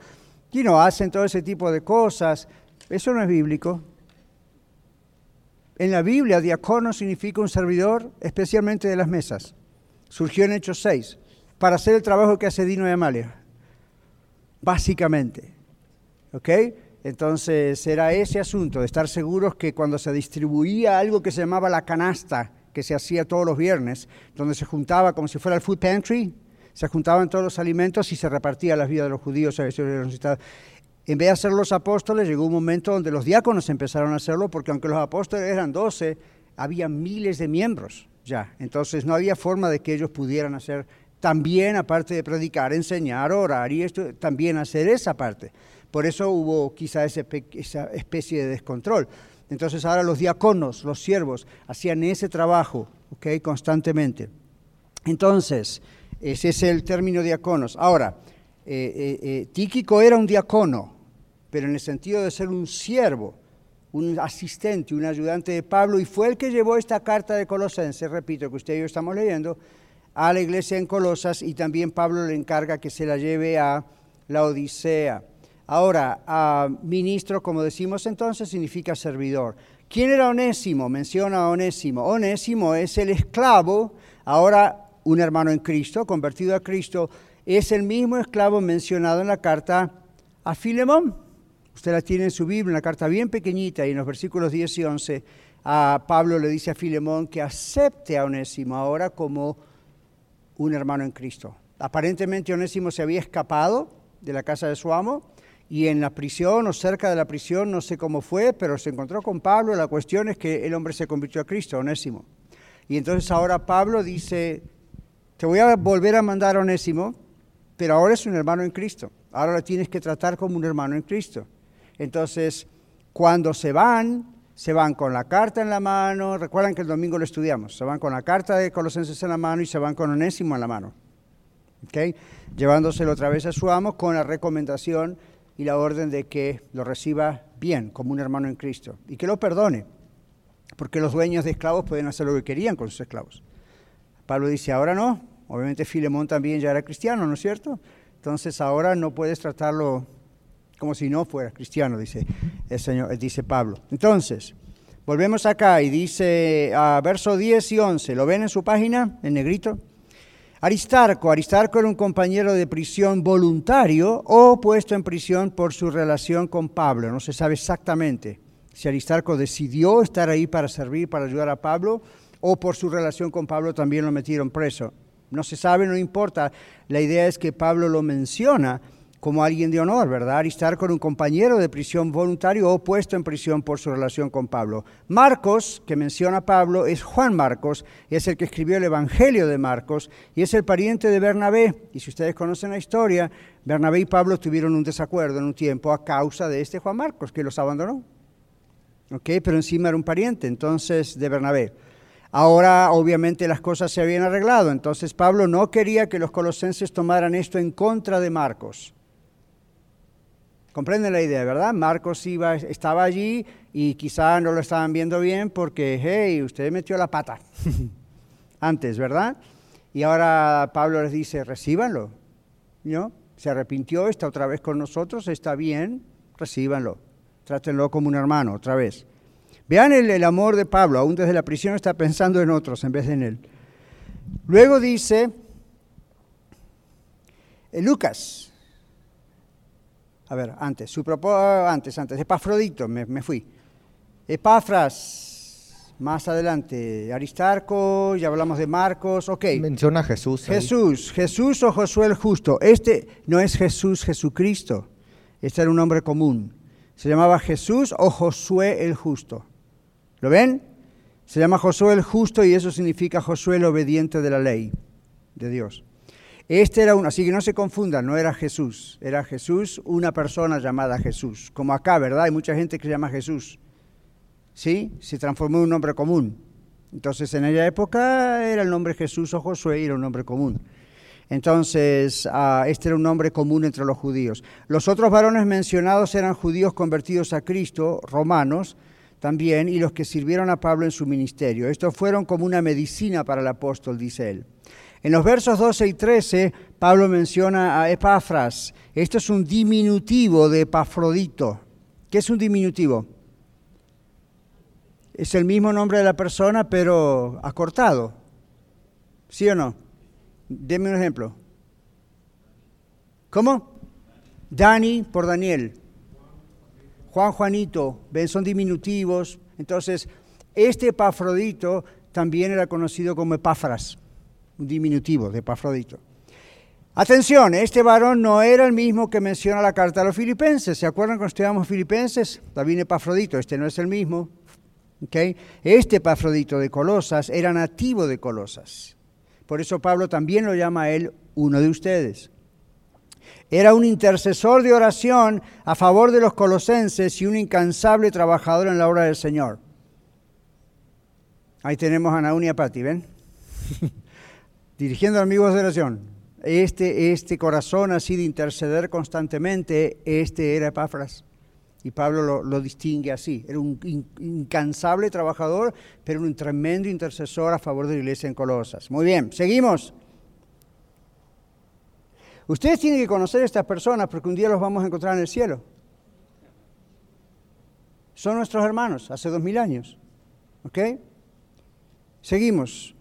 you know, hacen todo ese tipo de cosas. Eso no es bíblico. En la Biblia, diácono significa un servidor, especialmente de las mesas. Surgió en Hechos 6 para hacer el trabajo que hace Dino y Amalia, básicamente. ¿Ok? Entonces era ese asunto de estar seguros que cuando se distribuía algo que se llamaba la canasta, que se hacía todos los viernes, donde se juntaba como si fuera el food pantry, se juntaban todos los alimentos y se repartía las vidas de los judíos. En vez de hacer los apóstoles, llegó un momento donde los diáconos empezaron a hacerlo, porque aunque los apóstoles eran doce, había miles de miembros ya. Entonces no había forma de que ellos pudieran hacer también, aparte de predicar, enseñar, orar y esto, también hacer esa parte. Por eso hubo quizá esa especie de descontrol. Entonces ahora los diáconos, los siervos, hacían ese trabajo ¿okay? constantemente. Entonces, ese es el término diáconos. Ahora, eh, eh, eh, Tíquico era un diácono, pero en el sentido de ser un siervo, un asistente, un ayudante de Pablo, y fue el que llevó esta carta de Colosenses, repito, que usted y yo estamos leyendo, a la iglesia en Colosas y también Pablo le encarga que se la lleve a la Odisea. Ahora, ministro, como decimos entonces, significa servidor. ¿Quién era Onésimo? Menciona a Onésimo. Onésimo es el esclavo, ahora un hermano en Cristo, convertido a Cristo, es el mismo esclavo mencionado en la carta a Filemón. Usted la tiene en su Biblia, una carta bien pequeñita, y en los versículos 10 y 11, a Pablo le dice a Filemón que acepte a Onésimo ahora como un hermano en Cristo. Aparentemente Onésimo se había escapado de la casa de su amo y en la prisión o cerca de la prisión, no sé cómo fue, pero se encontró con Pablo. La cuestión es que el hombre se convirtió a Cristo, Onésimo. Y entonces ahora Pablo dice, te voy a volver a mandar a Onésimo, pero ahora es un hermano en Cristo. Ahora lo tienes que tratar como un hermano en Cristo. Entonces, cuando se van, se van con la carta en la mano. Recuerdan que el domingo lo estudiamos. Se van con la carta de Colosenses en la mano y se van con Onésimo en la mano. ¿Okay? Llevándoselo otra vez a su amo con la recomendación y la orden de que lo reciba bien, como un hermano en Cristo, y que lo perdone, porque los dueños de esclavos pueden hacer lo que querían con sus esclavos. Pablo dice, ahora no, obviamente Filemón también ya era cristiano, ¿no es cierto? Entonces ahora no puedes tratarlo como si no fuera cristiano, dice el Señor, dice Pablo. Entonces, volvemos acá y dice a verso 10 y 11, ¿lo ven en su página, en negrito? Aristarco, Aristarco era un compañero de prisión voluntario o puesto en prisión por su relación con Pablo. No se sabe exactamente si Aristarco decidió estar ahí para servir, para ayudar a Pablo, o por su relación con Pablo también lo metieron preso. No se sabe, no importa. La idea es que Pablo lo menciona como alguien de honor, ¿verdad? Aristarco era un compañero de prisión voluntario o puesto en prisión por su relación con Pablo. Marcos, que menciona Pablo, es Juan Marcos, es el que escribió el Evangelio de Marcos y es el pariente de Bernabé. Y si ustedes conocen la historia, Bernabé y Pablo tuvieron un desacuerdo en un tiempo a causa de este Juan Marcos, que los abandonó. ¿Ok? Pero encima era un pariente, entonces, de Bernabé. Ahora obviamente las cosas se habían arreglado, entonces Pablo no quería que los colosenses tomaran esto en contra de Marcos. Comprenden la idea, ¿verdad? Marcos iba, estaba allí y quizá no lo estaban viendo bien porque, hey, usted metió la pata antes, ¿verdad? Y ahora Pablo les dice, recíbanlo, ¿no? Se arrepintió, está otra vez con nosotros, está bien, recíbanlo, trátenlo como un hermano, otra vez. Vean el, el amor de Pablo, aún desde la prisión está pensando en otros en vez de en él. Luego dice, eh, Lucas, a ver, antes, su antes, antes, Epafrodito, me, me fui. Epafras, más adelante, Aristarco, ya hablamos de Marcos, ok. Menciona a Jesús. Jesús, Jesús o Josué el Justo. Este no es Jesús Jesucristo, este era un nombre común. Se llamaba Jesús o Josué el Justo. ¿Lo ven? Se llama Josué el Justo y eso significa Josué el obediente de la ley de Dios. Este era uno, así que no se confundan, no era Jesús, era Jesús, una persona llamada Jesús. Como acá, ¿verdad? Hay mucha gente que se llama Jesús. ¿Sí? Se transformó en un nombre común. Entonces, en aquella época era el nombre Jesús o Josué era un nombre común. Entonces, uh, este era un nombre común entre los judíos. Los otros varones mencionados eran judíos convertidos a Cristo, romanos también, y los que sirvieron a Pablo en su ministerio. Estos fueron como una medicina para el apóstol, dice él. En los versos 12 y 13, Pablo menciona a Epafras. Esto es un diminutivo de Epafrodito. ¿Qué es un diminutivo? Es el mismo nombre de la persona, pero acortado. ¿Sí o no? Deme un ejemplo. ¿Cómo? Dani por Daniel. Juan Juanito, ven, son diminutivos. Entonces, este Epafrodito también era conocido como Epafras un diminutivo de Epafrodito. Atención, este varón no era el mismo que menciona la carta a los filipenses. ¿Se acuerdan cuando estudiamos filipenses? También Epafrodito, este no es el mismo. ¿Okay? Este Epafrodito de Colosas era nativo de Colosas. Por eso Pablo también lo llama a él uno de ustedes. Era un intercesor de oración a favor de los colosenses y un incansable trabajador en la obra del Señor. Ahí tenemos a Naúl y a Pati, ¿ven? dirigiendo amigos de oración, este, este corazón así de interceder constantemente, este era Epafras. Y Pablo lo, lo, distingue así. Era un incansable trabajador, pero un tremendo intercesor a favor de la iglesia en Colosas. Muy bien, seguimos. Ustedes tienen que conocer a estas personas porque un día los vamos a encontrar en el cielo. Son nuestros hermanos, hace dos mil años. ¿Ok? Seguimos.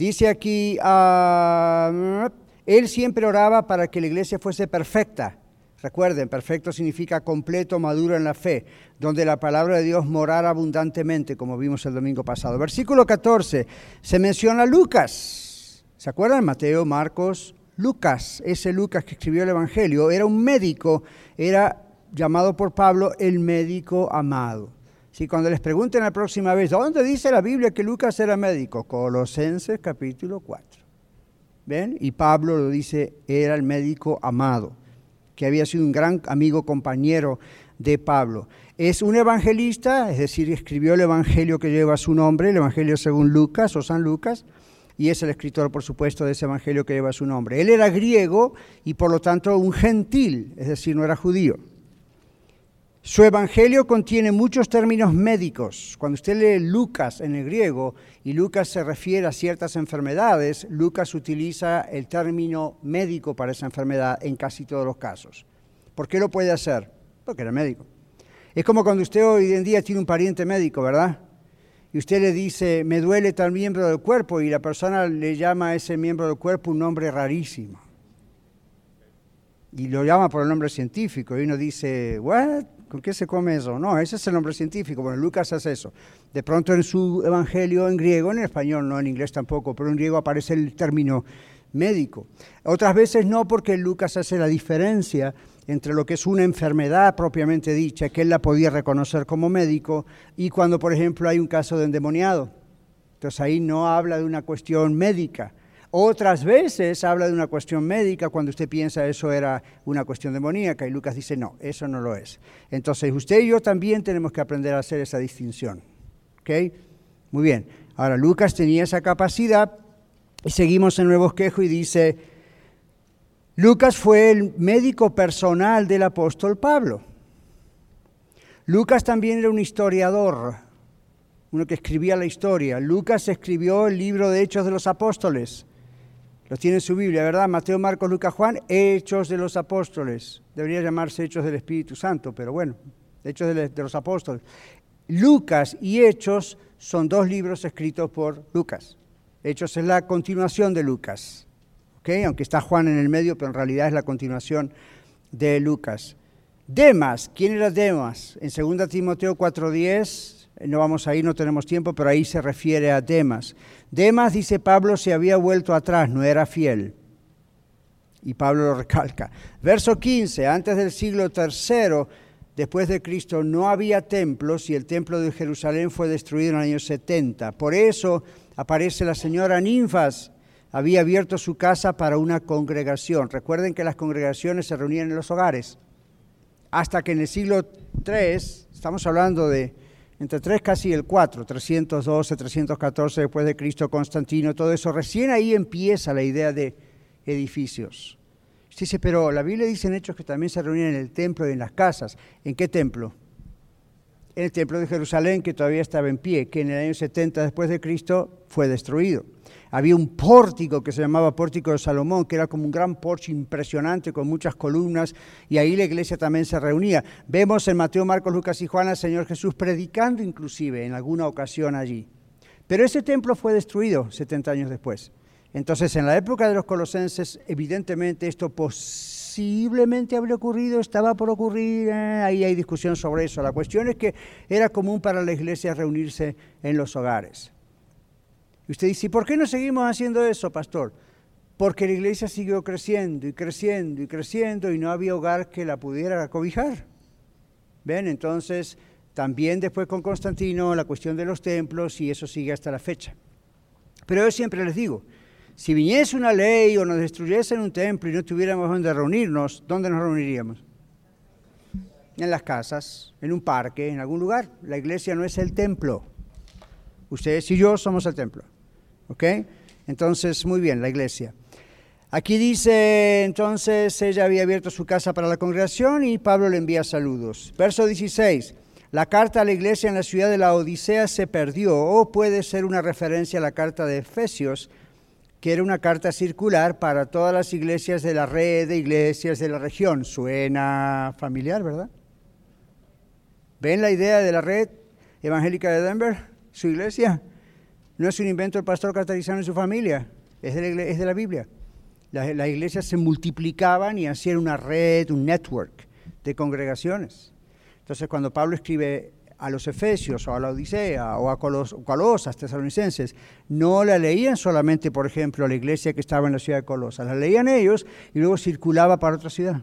Dice aquí, uh, él siempre oraba para que la iglesia fuese perfecta. Recuerden, perfecto significa completo, maduro en la fe, donde la palabra de Dios morara abundantemente, como vimos el domingo pasado. Versículo 14, se menciona Lucas. ¿Se acuerdan? Mateo, Marcos, Lucas, ese Lucas que escribió el Evangelio, era un médico, era llamado por Pablo el médico amado. Si cuando les pregunten la próxima vez, ¿dónde dice la Biblia que Lucas era médico? Colosenses capítulo 4. ¿Ven? Y Pablo lo dice, era el médico amado, que había sido un gran amigo compañero de Pablo. Es un evangelista, es decir, escribió el evangelio que lleva su nombre, el evangelio según Lucas o San Lucas, y es el escritor, por supuesto, de ese evangelio que lleva su nombre. Él era griego y por lo tanto un gentil, es decir, no era judío. Su evangelio contiene muchos términos médicos. Cuando usted lee Lucas en el griego y Lucas se refiere a ciertas enfermedades, Lucas utiliza el término médico para esa enfermedad en casi todos los casos. ¿Por qué lo puede hacer? Porque era médico. Es como cuando usted hoy en día tiene un pariente médico, ¿verdad? Y usted le dice, me duele tal miembro del cuerpo, y la persona le llama a ese miembro del cuerpo un nombre rarísimo. Y lo llama por el nombre científico, y uno dice, ¿what? ¿Con qué se come eso? No, ese es el nombre científico. Bueno, Lucas hace eso. De pronto en su evangelio en griego, en español, no en inglés tampoco, pero en griego aparece el término médico. Otras veces no, porque Lucas hace la diferencia entre lo que es una enfermedad propiamente dicha, que él la podía reconocer como médico, y cuando, por ejemplo, hay un caso de endemoniado. Entonces ahí no habla de una cuestión médica. Otras veces habla de una cuestión médica cuando usted piensa eso era una cuestión demoníaca y Lucas dice no, eso no lo es. Entonces usted y yo también tenemos que aprender a hacer esa distinción. ¿Ok? Muy bien. Ahora Lucas tenía esa capacidad y seguimos en Nuevo Bosquejo y dice, Lucas fue el médico personal del apóstol Pablo. Lucas también era un historiador, uno que escribía la historia. Lucas escribió el libro de Hechos de los Apóstoles. Lo tiene en su Biblia, ¿verdad? Mateo, Marcos, Lucas, Juan, Hechos de los Apóstoles. Debería llamarse Hechos del Espíritu Santo, pero bueno, Hechos de los Apóstoles. Lucas y Hechos son dos libros escritos por Lucas. Hechos es la continuación de Lucas aunque está Juan en el medio, pero en realidad es la continuación de Lucas. Demas, ¿quién era Demas? En 2 Timoteo 4:10, no vamos ahí, no tenemos tiempo, pero ahí se refiere a Demas. Demas, dice Pablo, se había vuelto atrás, no era fiel. Y Pablo lo recalca. Verso 15, antes del siglo III, después de Cristo, no había templos y el templo de Jerusalén fue destruido en el año 70. Por eso aparece la señora Ninfas había abierto su casa para una congregación. Recuerden que las congregaciones se reunían en los hogares. Hasta que en el siglo III, estamos hablando de entre 3 casi el 4, 312, 314 después de Cristo, Constantino, todo eso, recién ahí empieza la idea de edificios. Usted dice, pero la Biblia dice en Hechos que también se reunían en el templo y en las casas. ¿En qué templo? En el templo de Jerusalén, que todavía estaba en pie, que en el año 70 después de Cristo fue destruido había un pórtico que se llamaba Pórtico de Salomón, que era como un gran porche impresionante con muchas columnas, y ahí la iglesia también se reunía. Vemos en Mateo, Marcos, Lucas y Juan al Señor Jesús predicando inclusive en alguna ocasión allí. Pero ese templo fue destruido 70 años después. Entonces, en la época de los colosenses, evidentemente esto posiblemente habría ocurrido, estaba por ocurrir, eh, ahí hay discusión sobre eso. La cuestión es que era común para la iglesia reunirse en los hogares. Usted dice, ¿y por qué no seguimos haciendo eso, pastor? Porque la iglesia siguió creciendo y creciendo y creciendo y no había hogar que la pudiera cobijar. ¿Ven? Entonces, también después con Constantino, la cuestión de los templos y eso sigue hasta la fecha. Pero yo siempre les digo, si viniese una ley o nos destruyesen un templo y no tuviéramos donde reunirnos, ¿dónde nos reuniríamos? En las casas, en un parque, en algún lugar. La iglesia no es el templo. Ustedes y yo somos el templo. ¿Ok? Entonces, muy bien, la iglesia. Aquí dice, entonces ella había abierto su casa para la congregación y Pablo le envía saludos. Verso 16, la carta a la iglesia en la ciudad de la Odisea se perdió o puede ser una referencia a la carta de Efesios, que era una carta circular para todas las iglesias de la red de iglesias de la región. Suena familiar, ¿verdad? ¿Ven la idea de la red evangélica de Denver, su iglesia? No es un invento del pastor catarizano y su familia, es de la, Biblia. Las, iglesias se multiplicaban y hacían una red, un network de congregaciones. Entonces, cuando Pablo escribe a los Efesios o a la Odisea o a Colos, Colosas, tesalonicenses, no la leían solamente, por ejemplo, a la iglesia que estaba en la ciudad de Colosas, la leían ellos y luego circulaba para otra ciudad.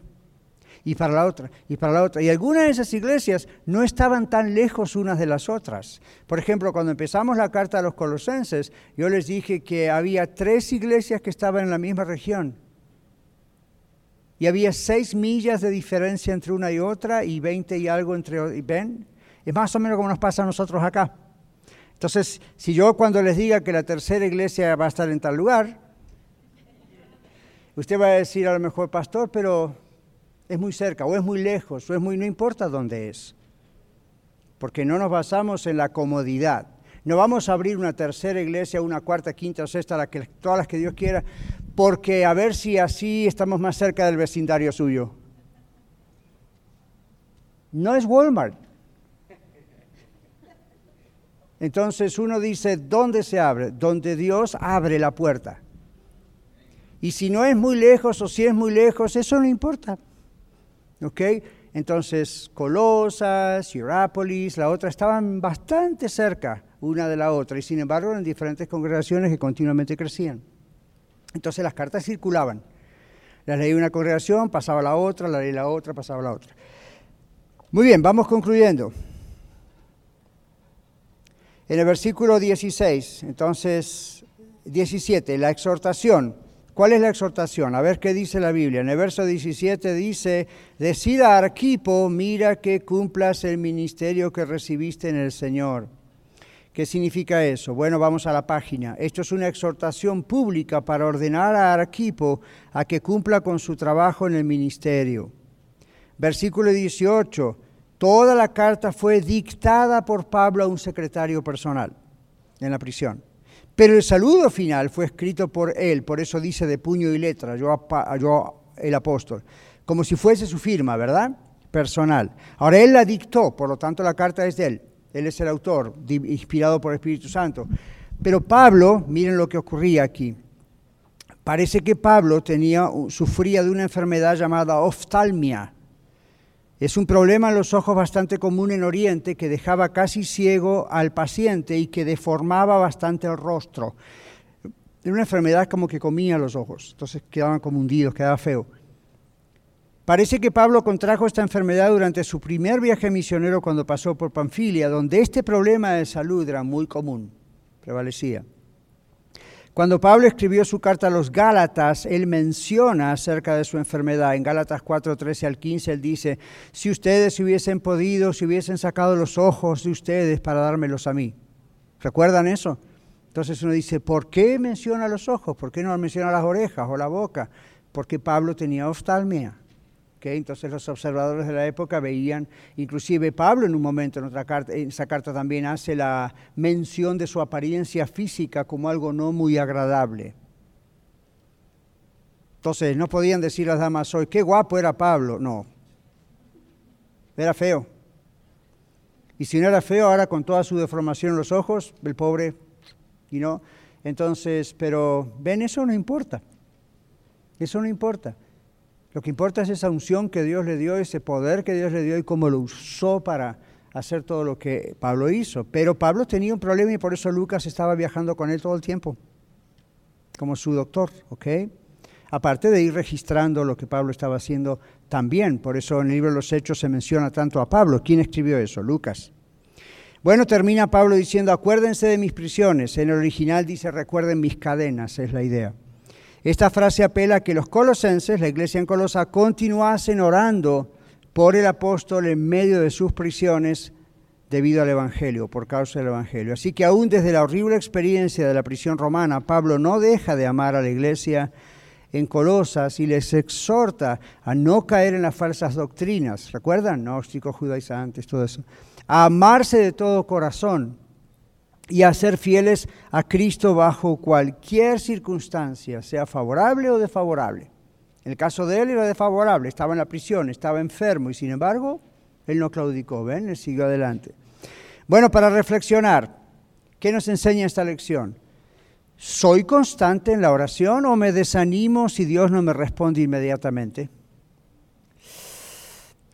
Y para la otra y para la otra. Y algunas de esas iglesias no estaban tan lejos unas de las otras. Por ejemplo, cuando empezamos la carta a los colosenses, yo les dije que había tres iglesias que estaban en la misma región. Y había seis millas de diferencia entre una y otra y veinte y algo entre... ¿Ven? Es más o menos como nos pasa a nosotros acá. Entonces, si yo cuando les diga que la tercera iglesia va a estar en tal lugar, usted va a decir a lo mejor, pastor, pero es muy cerca, o es muy lejos, o es muy, no importa dónde es. Porque no nos basamos en la comodidad. No vamos a abrir una tercera iglesia, una cuarta, quinta sexta, la que, todas las que Dios quiera, porque a ver si así estamos más cerca del vecindario suyo. No es Walmart. Entonces uno dice, ¿dónde se abre? Donde Dios abre la puerta. Y si no es muy lejos o si es muy lejos, eso no importa. ¿Ok? Entonces, Colosas, Hierápolis, la otra, estaban bastante cerca una de la otra y sin embargo en diferentes congregaciones que continuamente crecían. Entonces las cartas circulaban. Las leía una congregación, pasaba la otra, la leía la otra, pasaba la otra. Muy bien, vamos concluyendo. En el versículo 16, entonces 17, la exhortación. ¿Cuál es la exhortación? A ver qué dice la Biblia. En el verso 17 dice, decida Arquipo, mira que cumplas el ministerio que recibiste en el Señor. ¿Qué significa eso? Bueno, vamos a la página. Esto es una exhortación pública para ordenar a Arquipo a que cumpla con su trabajo en el ministerio. Versículo 18. Toda la carta fue dictada por Pablo a un secretario personal en la prisión. Pero el saludo final fue escrito por él, por eso dice de puño y letra, yo, yo el apóstol, como si fuese su firma, ¿verdad? Personal. Ahora él la dictó, por lo tanto la carta es de él. Él es el autor, inspirado por el Espíritu Santo. Pero Pablo, miren lo que ocurría aquí. Parece que Pablo tenía, sufría de una enfermedad llamada oftalmia es un problema en los ojos bastante común en Oriente que dejaba casi ciego al paciente y que deformaba bastante el rostro. Era una enfermedad como que comía los ojos, entonces quedaban como hundidos, quedaba feo. Parece que Pablo contrajo esta enfermedad durante su primer viaje misionero cuando pasó por Panfilia, donde este problema de salud era muy común, prevalecía. Cuando Pablo escribió su carta a los Gálatas, él menciona acerca de su enfermedad. En Gálatas 4, 13 al 15, él dice, si ustedes hubiesen podido, si hubiesen sacado los ojos de ustedes para dármelos a mí. ¿Recuerdan eso? Entonces uno dice, ¿por qué menciona los ojos? ¿Por qué no menciona las orejas o la boca? Porque Pablo tenía oftalmia. Entonces los observadores de la época veían, inclusive Pablo en un momento en, otra carta, en esa carta también hace la mención de su apariencia física como algo no muy agradable. Entonces no podían decir las damas hoy, qué guapo era Pablo, no, era feo. Y si no era feo, ahora con toda su deformación en los ojos, el pobre, y no. Entonces, pero ven, eso no importa. Eso no importa. Lo que importa es esa unción que Dios le dio, ese poder que Dios le dio y cómo lo usó para hacer todo lo que Pablo hizo. Pero Pablo tenía un problema y por eso Lucas estaba viajando con él todo el tiempo, como su doctor, ¿ok? Aparte de ir registrando lo que Pablo estaba haciendo también. Por eso en el libro de los Hechos se menciona tanto a Pablo. ¿Quién escribió eso? Lucas. Bueno, termina Pablo diciendo, acuérdense de mis prisiones. En el original dice, recuerden mis cadenas, es la idea. Esta frase apela a que los colosenses, la iglesia en Colosa, continuasen orando por el apóstol en medio de sus prisiones debido al Evangelio, por causa del Evangelio. Así que aún desde la horrible experiencia de la prisión romana, Pablo no deja de amar a la iglesia en Colosas y les exhorta a no caer en las falsas doctrinas. ¿Recuerdan? Gnósticos, judaizantes, todo eso. A amarse de todo corazón y a ser fieles a Cristo bajo cualquier circunstancia, sea favorable o desfavorable. En el caso de él era desfavorable, estaba en la prisión, estaba enfermo y sin embargo él no claudicó, ¿ven? Él siguió adelante. Bueno, para reflexionar, ¿qué nos enseña esta lección? ¿Soy constante en la oración o me desanimo si Dios no me responde inmediatamente?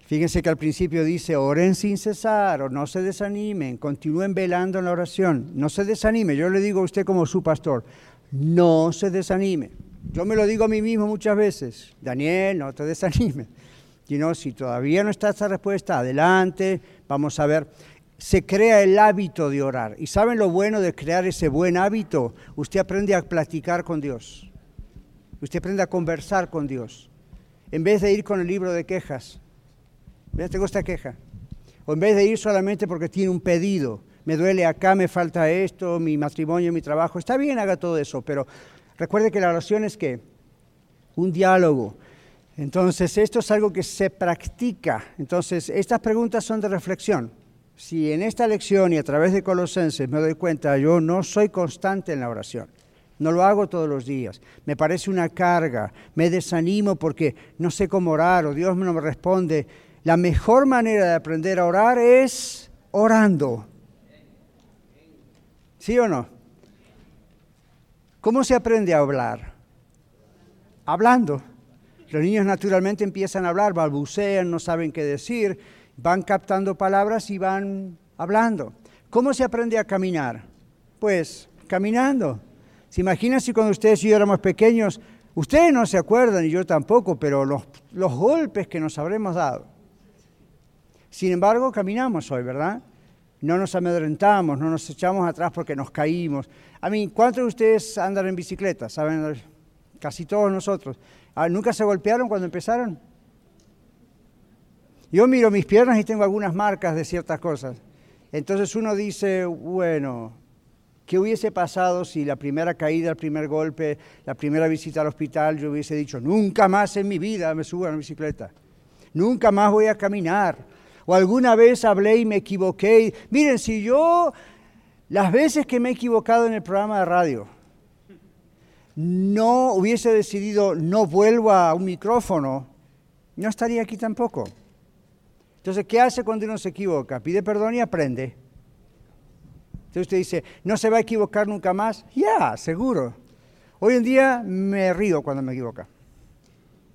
Fíjense que al principio dice, oren sin cesar o no se desanimen, continúen velando en la oración, no se desanime. Yo le digo a usted como su pastor, no se desanime. Yo me lo digo a mí mismo muchas veces, Daniel, no te desanime. You know, si todavía no está esa respuesta, adelante, vamos a ver. Se crea el hábito de orar. ¿Y saben lo bueno de crear ese buen hábito? Usted aprende a platicar con Dios. Usted aprende a conversar con Dios. En vez de ir con el libro de quejas. ¿Ves? Tengo esta queja. O en vez de ir solamente porque tiene un pedido. Me duele acá, me falta esto, mi matrimonio, mi trabajo. Está bien, haga todo eso, pero recuerde que la oración es que un diálogo, entonces, esto es algo que se practica. Entonces, estas preguntas son de reflexión. Si en esta lección y a través de Colosenses me doy cuenta, yo no soy constante en la oración. No lo hago todos los días. Me parece una carga. Me desanimo porque no sé cómo orar o Dios no me responde. La mejor manera de aprender a orar es orando. ¿Sí o no? ¿Cómo se aprende a hablar? Hablando. Los niños naturalmente empiezan a hablar, balbucean, no saben qué decir, van captando palabras y van hablando. ¿Cómo se aprende a caminar? Pues caminando. ¿Se imaginan si cuando ustedes y yo éramos pequeños, ustedes no se acuerdan y yo tampoco, pero los, los golpes que nos habremos dado? Sin embargo, caminamos hoy, ¿verdad? No nos amedrentamos, no nos echamos atrás porque nos caímos. A mí, ¿cuántos de ustedes andan en bicicleta? ¿Saben? Casi todos nosotros. Ah, ¿Nunca se golpearon cuando empezaron? Yo miro mis piernas y tengo algunas marcas de ciertas cosas. Entonces uno dice, bueno, ¿qué hubiese pasado si la primera caída, el primer golpe, la primera visita al hospital, yo hubiese dicho, nunca más en mi vida me subo a la bicicleta, nunca más voy a caminar? O alguna vez hablé y me equivoqué. Miren, si yo, las veces que me he equivocado en el programa de radio, no hubiese decidido no vuelvo a un micrófono, no estaría aquí tampoco. Entonces, ¿qué hace cuando uno se equivoca? Pide perdón y aprende. Entonces usted dice, ¿no se va a equivocar nunca más? Ya, seguro. Hoy en día me río cuando me equivoca.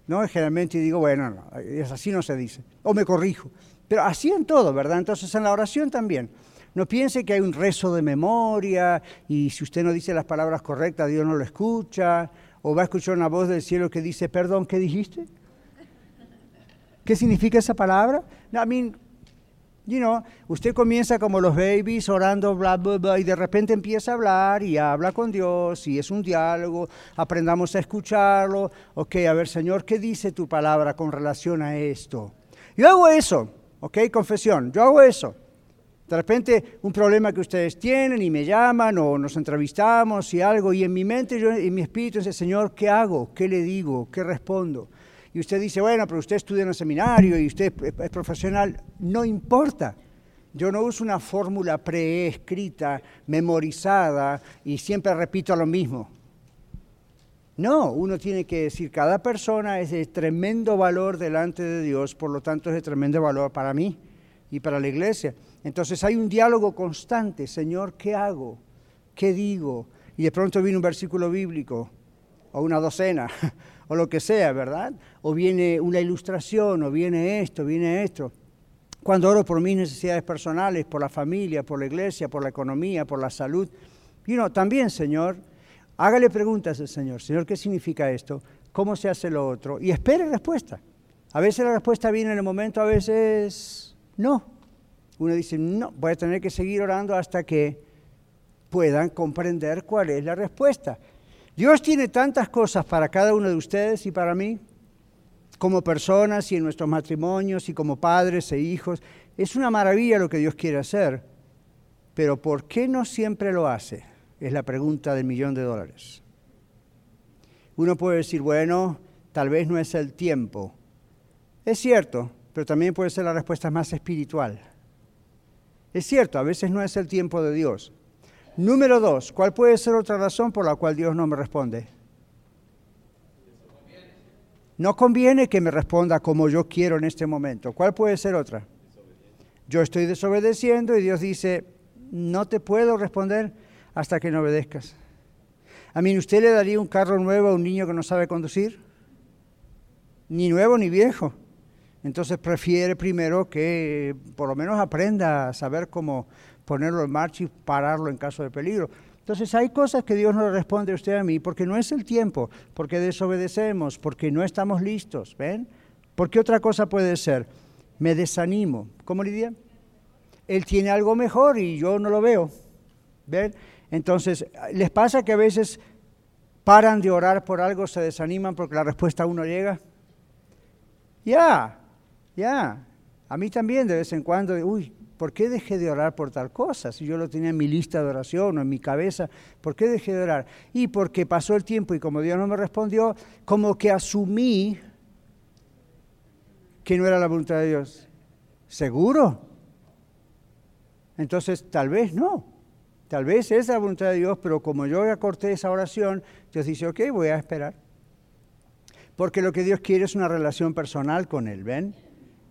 ¿No? Generalmente digo, bueno, no, así no se dice. O me corrijo. Pero así en todo, ¿verdad? Entonces en la oración también. No piense que hay un rezo de memoria y si usted no dice las palabras correctas, Dios no lo escucha. O va a escuchar una voz del cielo que dice, perdón, ¿qué dijiste? ¿Qué significa esa palabra? I mean, you know, usted comienza como los babies orando, bla, bla, bla, y de repente empieza a hablar y habla con Dios y es un diálogo, aprendamos a escucharlo. Ok, a ver, Señor, ¿qué dice tu palabra con relación a esto? Yo hago eso, ok, confesión, yo hago eso. De repente un problema que ustedes tienen y me llaman o nos entrevistamos y algo y en mi mente, yo, en mi espíritu dice, Señor, ¿qué hago? ¿Qué le digo? ¿Qué respondo? Y usted dice, bueno, pero usted estudia en el seminario y usted es profesional. No importa. Yo no uso una fórmula preescrita, memorizada y siempre repito lo mismo. No, uno tiene que decir, cada persona es de tremendo valor delante de Dios, por lo tanto es de tremendo valor para mí y para la iglesia. Entonces hay un diálogo constante, Señor, ¿qué hago? ¿Qué digo? Y de pronto viene un versículo bíblico, o una docena, o lo que sea, ¿verdad? O viene una ilustración, o viene esto, viene esto. Cuando oro por mis necesidades personales, por la familia, por la iglesia, por la economía, por la salud, y no, también, Señor, hágale preguntas al Señor, Señor, ¿qué significa esto? ¿Cómo se hace lo otro? Y espere respuesta. A veces la respuesta viene en el momento, a veces no uno dice, no, voy a tener que seguir orando hasta que puedan comprender cuál es la respuesta. Dios tiene tantas cosas para cada uno de ustedes y para mí, como personas y en nuestros matrimonios y como padres e hijos. Es una maravilla lo que Dios quiere hacer, pero ¿por qué no siempre lo hace? Es la pregunta del millón de dólares. Uno puede decir, bueno, tal vez no es el tiempo. Es cierto, pero también puede ser la respuesta más espiritual. Es cierto, a veces no es el tiempo de Dios. Número dos, ¿cuál puede ser otra razón por la cual Dios no me responde? No conviene que me responda como yo quiero en este momento. ¿Cuál puede ser otra? Yo estoy desobedeciendo y Dios dice, no te puedo responder hasta que no obedezcas. A mí, ¿usted le daría un carro nuevo a un niño que no sabe conducir? Ni nuevo ni viejo. Entonces prefiere primero que por lo menos aprenda a saber cómo ponerlo en marcha y pararlo en caso de peligro. Entonces hay cosas que Dios no le responde a usted a mí porque no es el tiempo, porque desobedecemos, porque no estamos listos, ¿ven? Porque otra cosa puede ser, me desanimo. ¿Cómo Lidia? Él tiene algo mejor y yo no lo veo. ¿Ven? Entonces, ¿les pasa que a veces paran de orar por algo, se desaniman porque la respuesta aún no llega? Ya, ya. A mí también de vez en cuando, uy, ¿por qué dejé de orar por tal cosa? Si yo lo tenía en mi lista de oración o en mi cabeza, ¿por qué dejé de orar? Y porque pasó el tiempo y como Dios no me respondió, como que asumí que no era la voluntad de Dios. ¿Seguro? Entonces, tal vez no. Tal vez es la voluntad de Dios, pero como yo ya esa oración, Dios dice, ok, voy a esperar. Porque lo que Dios quiere es una relación personal con Él, ¿ven?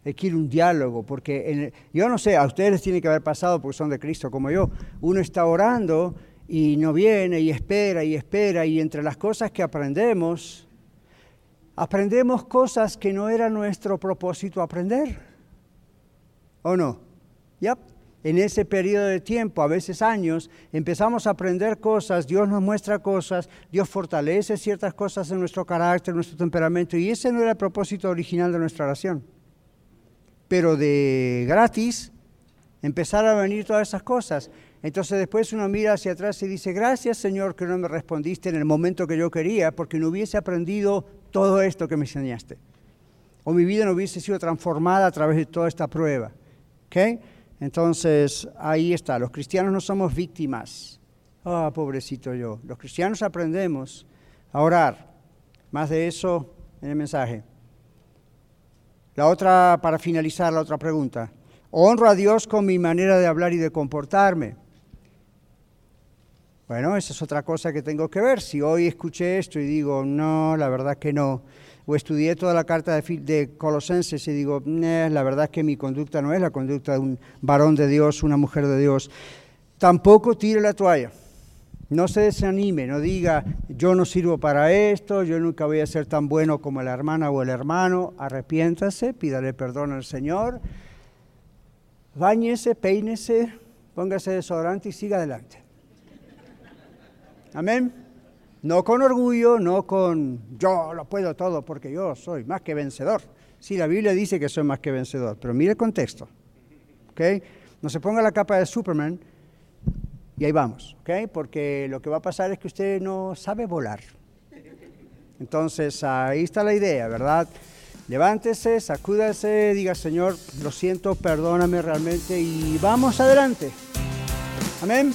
Que ir un diálogo, porque yo no sé, a ustedes les tiene que haber pasado porque son de Cristo como yo. Uno está orando y no viene y espera y espera y entre las cosas que aprendemos, aprendemos cosas que no era nuestro propósito aprender. ¿O no? Yep en ese periodo de tiempo, a veces años, empezamos a aprender cosas, Dios nos muestra cosas, Dios fortalece ciertas cosas en nuestro carácter, en nuestro temperamento, y ese no era el propósito original de nuestra oración. Pero de gratis empezaron a venir todas esas cosas. Entonces después uno mira hacia atrás y dice, gracias Señor que no me respondiste en el momento que yo quería, porque no hubiese aprendido todo esto que me enseñaste. O mi vida no hubiese sido transformada a través de toda esta prueba. ¿Okay? Entonces, ahí está, los cristianos no somos víctimas. Ah, pobrecito yo. Los cristianos aprendemos a orar. Más de eso en el mensaje. La otra, para finalizar, la otra pregunta. Honro a Dios con mi manera de hablar y de comportarme. Bueno, esa es otra cosa que tengo que ver. Si hoy escuché esto y digo, no, la verdad que no, o estudié toda la carta de, Colosenses y digo, la verdad es que mi conducta no es la conducta de un varón de Dios, una mujer de Dios. Tampoco tire la toalla. No se desanime, no diga, yo no sirvo para esto, yo nunca voy a ser tan bueno como la hermana o el hermano. Arrepiéntase, pídale perdón al Señor, báñese, peínese, póngase desodorante y siga adelante. Amén. No con orgullo, no con yo lo puedo todo porque yo soy más que vencedor. Sí, la Biblia dice que soy más que vencedor, pero mire el contexto. ¿okay? No se ponga la capa de Superman y ahí vamos, ¿okay? porque lo que va a pasar es que usted no sabe volar. Entonces ahí está la idea, ¿verdad? Levántese, sacúdase, diga Señor, lo siento, perdóname realmente y vamos adelante. Amén.